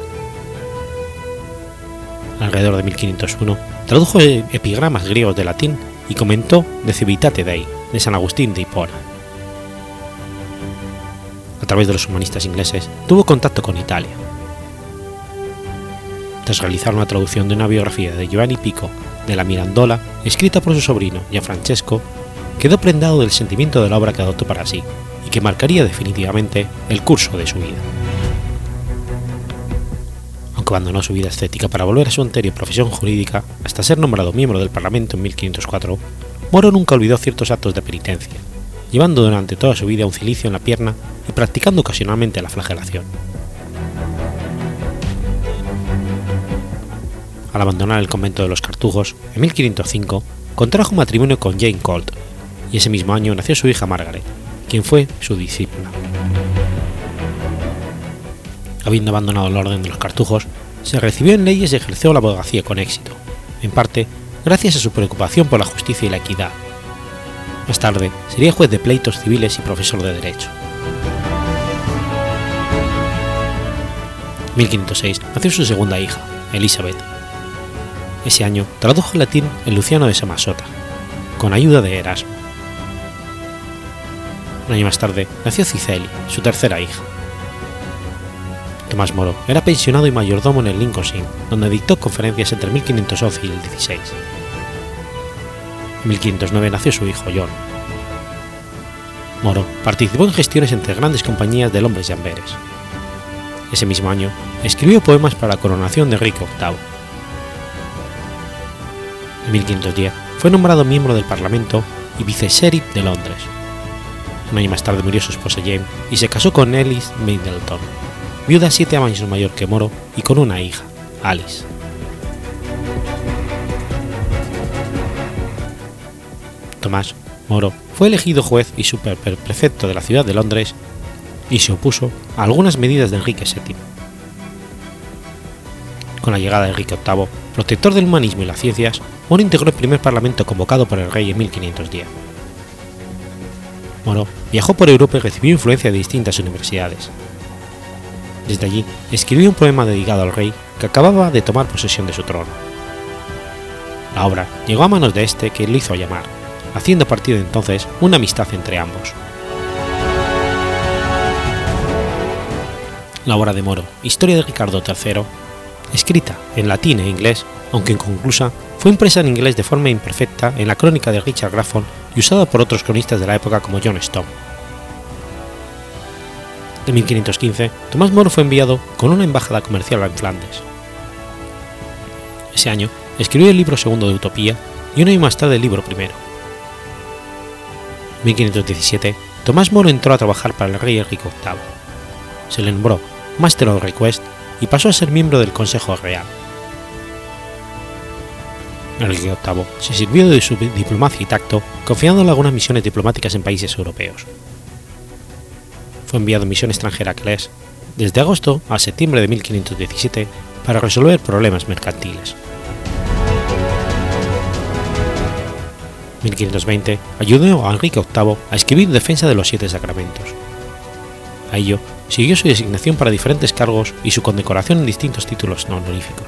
[SPEAKER 1] Alrededor de 1501 tradujo epigramas griegos de latín y comentó de Civitate Dei de San Agustín de Hipona. A través de los humanistas ingleses tuvo contacto con Italia. Tras realizar una traducción de una biografía de Giovanni Pico de la Mirandola, escrita por su sobrino Gianfrancesco, quedó prendado del sentimiento de la obra que adoptó para sí y que marcaría definitivamente el curso de su vida aunque abandonó su vida escética para volver a su anterior profesión jurídica hasta ser nombrado miembro del Parlamento en 1504, Moro nunca olvidó ciertos actos de penitencia, llevando durante toda su vida un cilicio en la pierna y practicando ocasionalmente la flagelación. Al abandonar el convento de los Cartujos, en 1505, contrajo matrimonio con Jane Colt, y ese mismo año nació su hija Margaret, quien fue su discípula habiendo abandonado el orden de los cartujos, se recibió en leyes y ejerció la abogacía con éxito, en parte gracias a su preocupación por la justicia y la equidad. Más tarde sería juez de pleitos civiles y profesor de derecho. En 1506 nació su segunda hija, Elizabeth. Ese año tradujo el latín el Luciano de Samasota, con ayuda de Erasmo. Un año más tarde nació Cicely, su tercera hija. Tomás Moro era pensionado y mayordomo en el Lincoln's Inn, donde dictó conferencias entre 1511 y el 16. En 1509 nació su hijo John. Moro participó en gestiones entre grandes compañías de Londres y Amberes. Ese mismo año escribió poemas para la coronación de Enrique VIII. En 1510 fue nombrado miembro del Parlamento y vicesheriff de Londres. Un año más tarde murió su esposa Jane y se casó con Ellis Middleton, viuda siete años mayor que Moro y con una hija, Alice. Tomás Moro fue elegido juez y superprefecto de la ciudad de Londres y se opuso a algunas medidas de Enrique VII. Con la llegada de Enrique VIII, protector del humanismo y las ciencias, Moro integró el primer parlamento convocado por el rey en 1510. Moro viajó por Europa y recibió influencia de distintas universidades, desde allí escribió un poema dedicado al rey que acababa de tomar posesión de su trono. La obra llegó a manos de este que lo hizo llamar, haciendo a partir de entonces una amistad entre ambos. La obra de Moro, Historia de Ricardo III, escrita en latín e inglés, aunque inconclusa, fue impresa en inglés de forma imperfecta en la crónica de Richard Grafton y usada por otros cronistas de la época como John Stone de 1515, Tomás Moro fue enviado con una embajada comercial en Flandes. Ese año escribió el libro segundo de Utopía y un año más tarde el libro primero. En 1517, Tomás Moro entró a trabajar para el rey Enrique VIII. Se le nombró Master of Request y pasó a ser miembro del Consejo Real. Enrique VIII se sirvió de su diplomacia y tacto, confiándole algunas misiones diplomáticas en países europeos. Fue enviado en misión extranjera a Calais desde agosto a septiembre de 1517 para resolver problemas mercantiles. 1520 ayudó a Enrique VIII a escribir Defensa de los Siete Sacramentos. A ello siguió su designación para diferentes cargos y su condecoración en distintos títulos no honoríficos.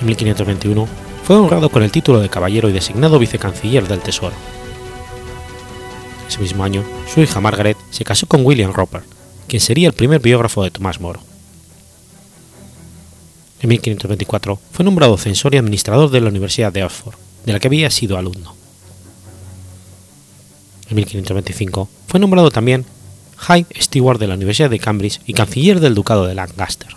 [SPEAKER 1] En 1521 fue honrado con el título de caballero y designado vicecanciller del Tesoro. Ese mismo año, su hija Margaret se casó con William Roper, quien sería el primer biógrafo de Tomás Moro. En 1524 fue nombrado censor y administrador de la Universidad de Oxford, de la que había sido alumno. En 1525 fue nombrado también High Steward de la Universidad de Cambridge y canciller del Ducado de Lancaster.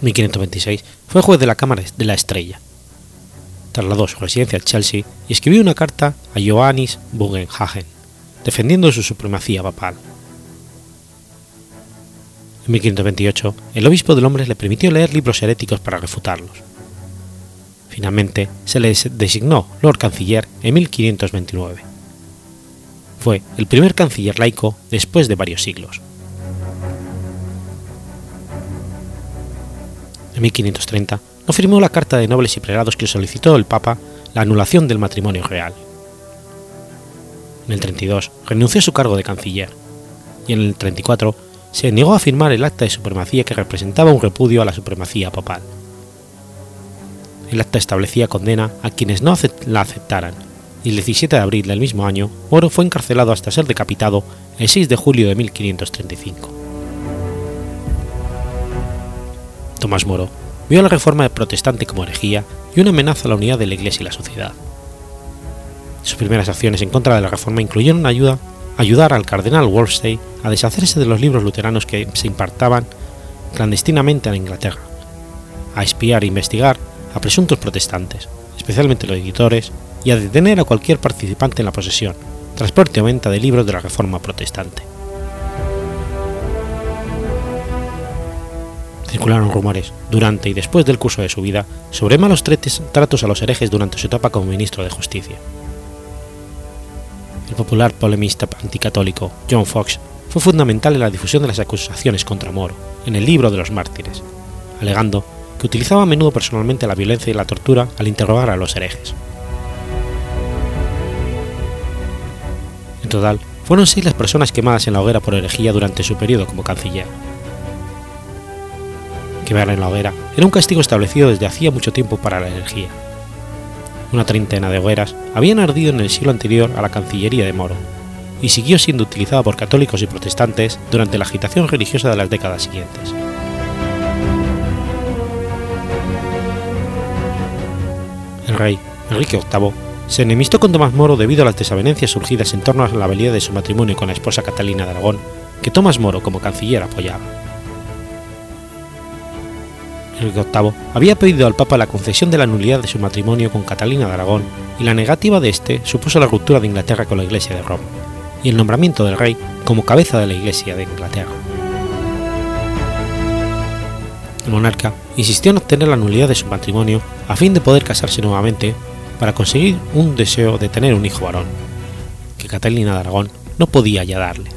[SPEAKER 1] En 1526 fue juez de la Cámara de la Estrella. Trasladó su residencia a Chelsea y escribió una carta a Johannes Bugenhagen, defendiendo su supremacía papal. En 1528, el obispo de Londres le permitió leer libros heréticos para refutarlos. Finalmente, se le designó Lord Canciller en 1529. Fue el primer canciller laico después de varios siglos. En 1530 no firmó la Carta de Nobles y Prelados que solicitó el Papa la anulación del matrimonio real. En el 32 renunció a su cargo de canciller y en el 34 se negó a firmar el acta de supremacía que representaba un repudio a la supremacía papal. El acta establecía condena a quienes no la aceptaran y el 17 de abril del mismo año Moro fue encarcelado hasta ser decapitado el 6 de julio de 1535. Tomás Moro vio la reforma protestante como herejía y una amenaza a la unidad de la Iglesia y la sociedad. Sus primeras acciones en contra de la reforma incluyeron ayuda, ayudar al cardenal Wolfstein a deshacerse de los libros luteranos que se impartaban clandestinamente en Inglaterra, a espiar e investigar a presuntos protestantes, especialmente los editores, y a detener a cualquier participante en la posesión, transporte o venta de libros de la Reforma Protestante. Circularon rumores, durante y después del curso de su vida, sobre malos tratos a los herejes durante su etapa como ministro de Justicia. El popular polemista anticatólico John Fox fue fundamental en la difusión de las acusaciones contra Moro en el libro de los mártires, alegando que utilizaba a menudo personalmente la violencia y la tortura al interrogar a los herejes. En total, fueron seis las personas quemadas en la hoguera por herejía durante su periodo como canciller. Quemar en la hoguera era un castigo establecido desde hacía mucho tiempo para la herejía. Una treintena de hogueras habían ardido en el siglo anterior a la Cancillería de Moro, y siguió siendo utilizada por católicos y protestantes durante la agitación religiosa de las décadas siguientes. El rey, Enrique VIII, se enemistó con Tomás Moro debido a las desavenencias surgidas en torno a la validez de su matrimonio con la esposa Catalina de Aragón, que Tomás Moro como canciller apoyaba. Enrique VIII había pedido al Papa la concesión de la nulidad de su matrimonio con Catalina de Aragón y la negativa de este supuso la ruptura de Inglaterra con la Iglesia de Roma y el nombramiento del rey como cabeza de la Iglesia de Inglaterra. El monarca insistió en obtener la nulidad de su matrimonio a fin de poder casarse nuevamente para conseguir un deseo de tener un hijo varón, que Catalina de Aragón no podía ya darle.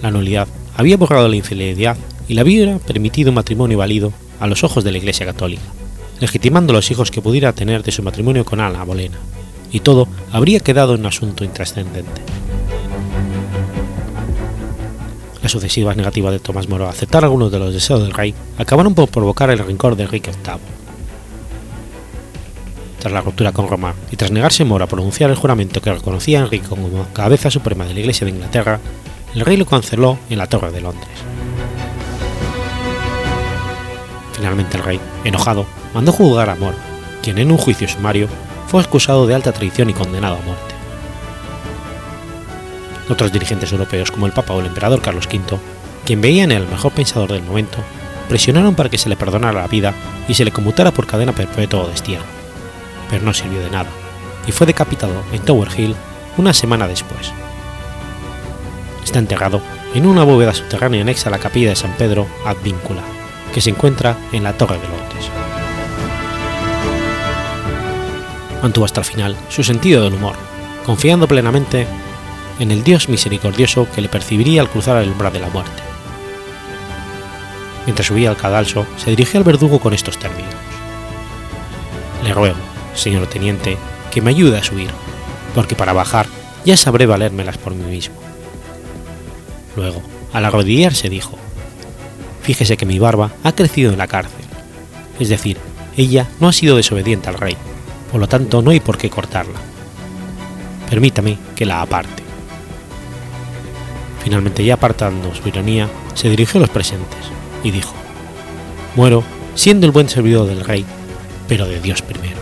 [SPEAKER 1] La nulidad había borrado la infidelidad y le había permitido un matrimonio válido a los ojos de la Iglesia Católica, legitimando los hijos que pudiera tener de su matrimonio con Ana Bolena, y todo habría quedado en un asunto intrascendente. Las sucesivas negativas de Tomás Moro a aceptar algunos de los deseos del rey acabaron por provocar el rencor de Enrique VIII. Tras la ruptura con Roma y tras negarse Moro a pronunciar el juramento que reconocía a Enrique como cabeza suprema de la Iglesia de Inglaterra, el rey lo canceló en la Torre de Londres. Finalmente el rey, enojado, mandó juzgar a Moro, quien en un juicio sumario fue acusado de alta traición y condenado a muerte. Otros dirigentes europeos como el Papa o el emperador Carlos V, quien veían el mejor pensador del momento, presionaron para que se le perdonara la vida y se le conmutara por cadena perpetua o destierro, pero no sirvió de nada, y fue decapitado en Tower Hill una semana después. Está enterrado en una bóveda subterránea anexa a la capilla de San Pedro ad Víncula, que se encuentra en la Torre de Londres. Mantuvo hasta el final su sentido del humor, confiando plenamente en el Dios misericordioso que le percibiría al cruzar el umbral de la muerte. Mientras subía al cadalso, se dirigió al verdugo con estos términos. Le ruego, señor teniente, que me ayude a subir, porque para bajar ya sabré valérmelas por mí mismo. Luego, al arrodillarse, dijo, Fíjese que mi barba ha crecido en la cárcel, es decir, ella no ha sido desobediente al rey, por lo tanto no hay por qué cortarla. Permítame que la aparte. Finalmente, ya apartando su ironía, se dirigió a los presentes y dijo, Muero siendo el buen servidor del rey, pero de Dios primero.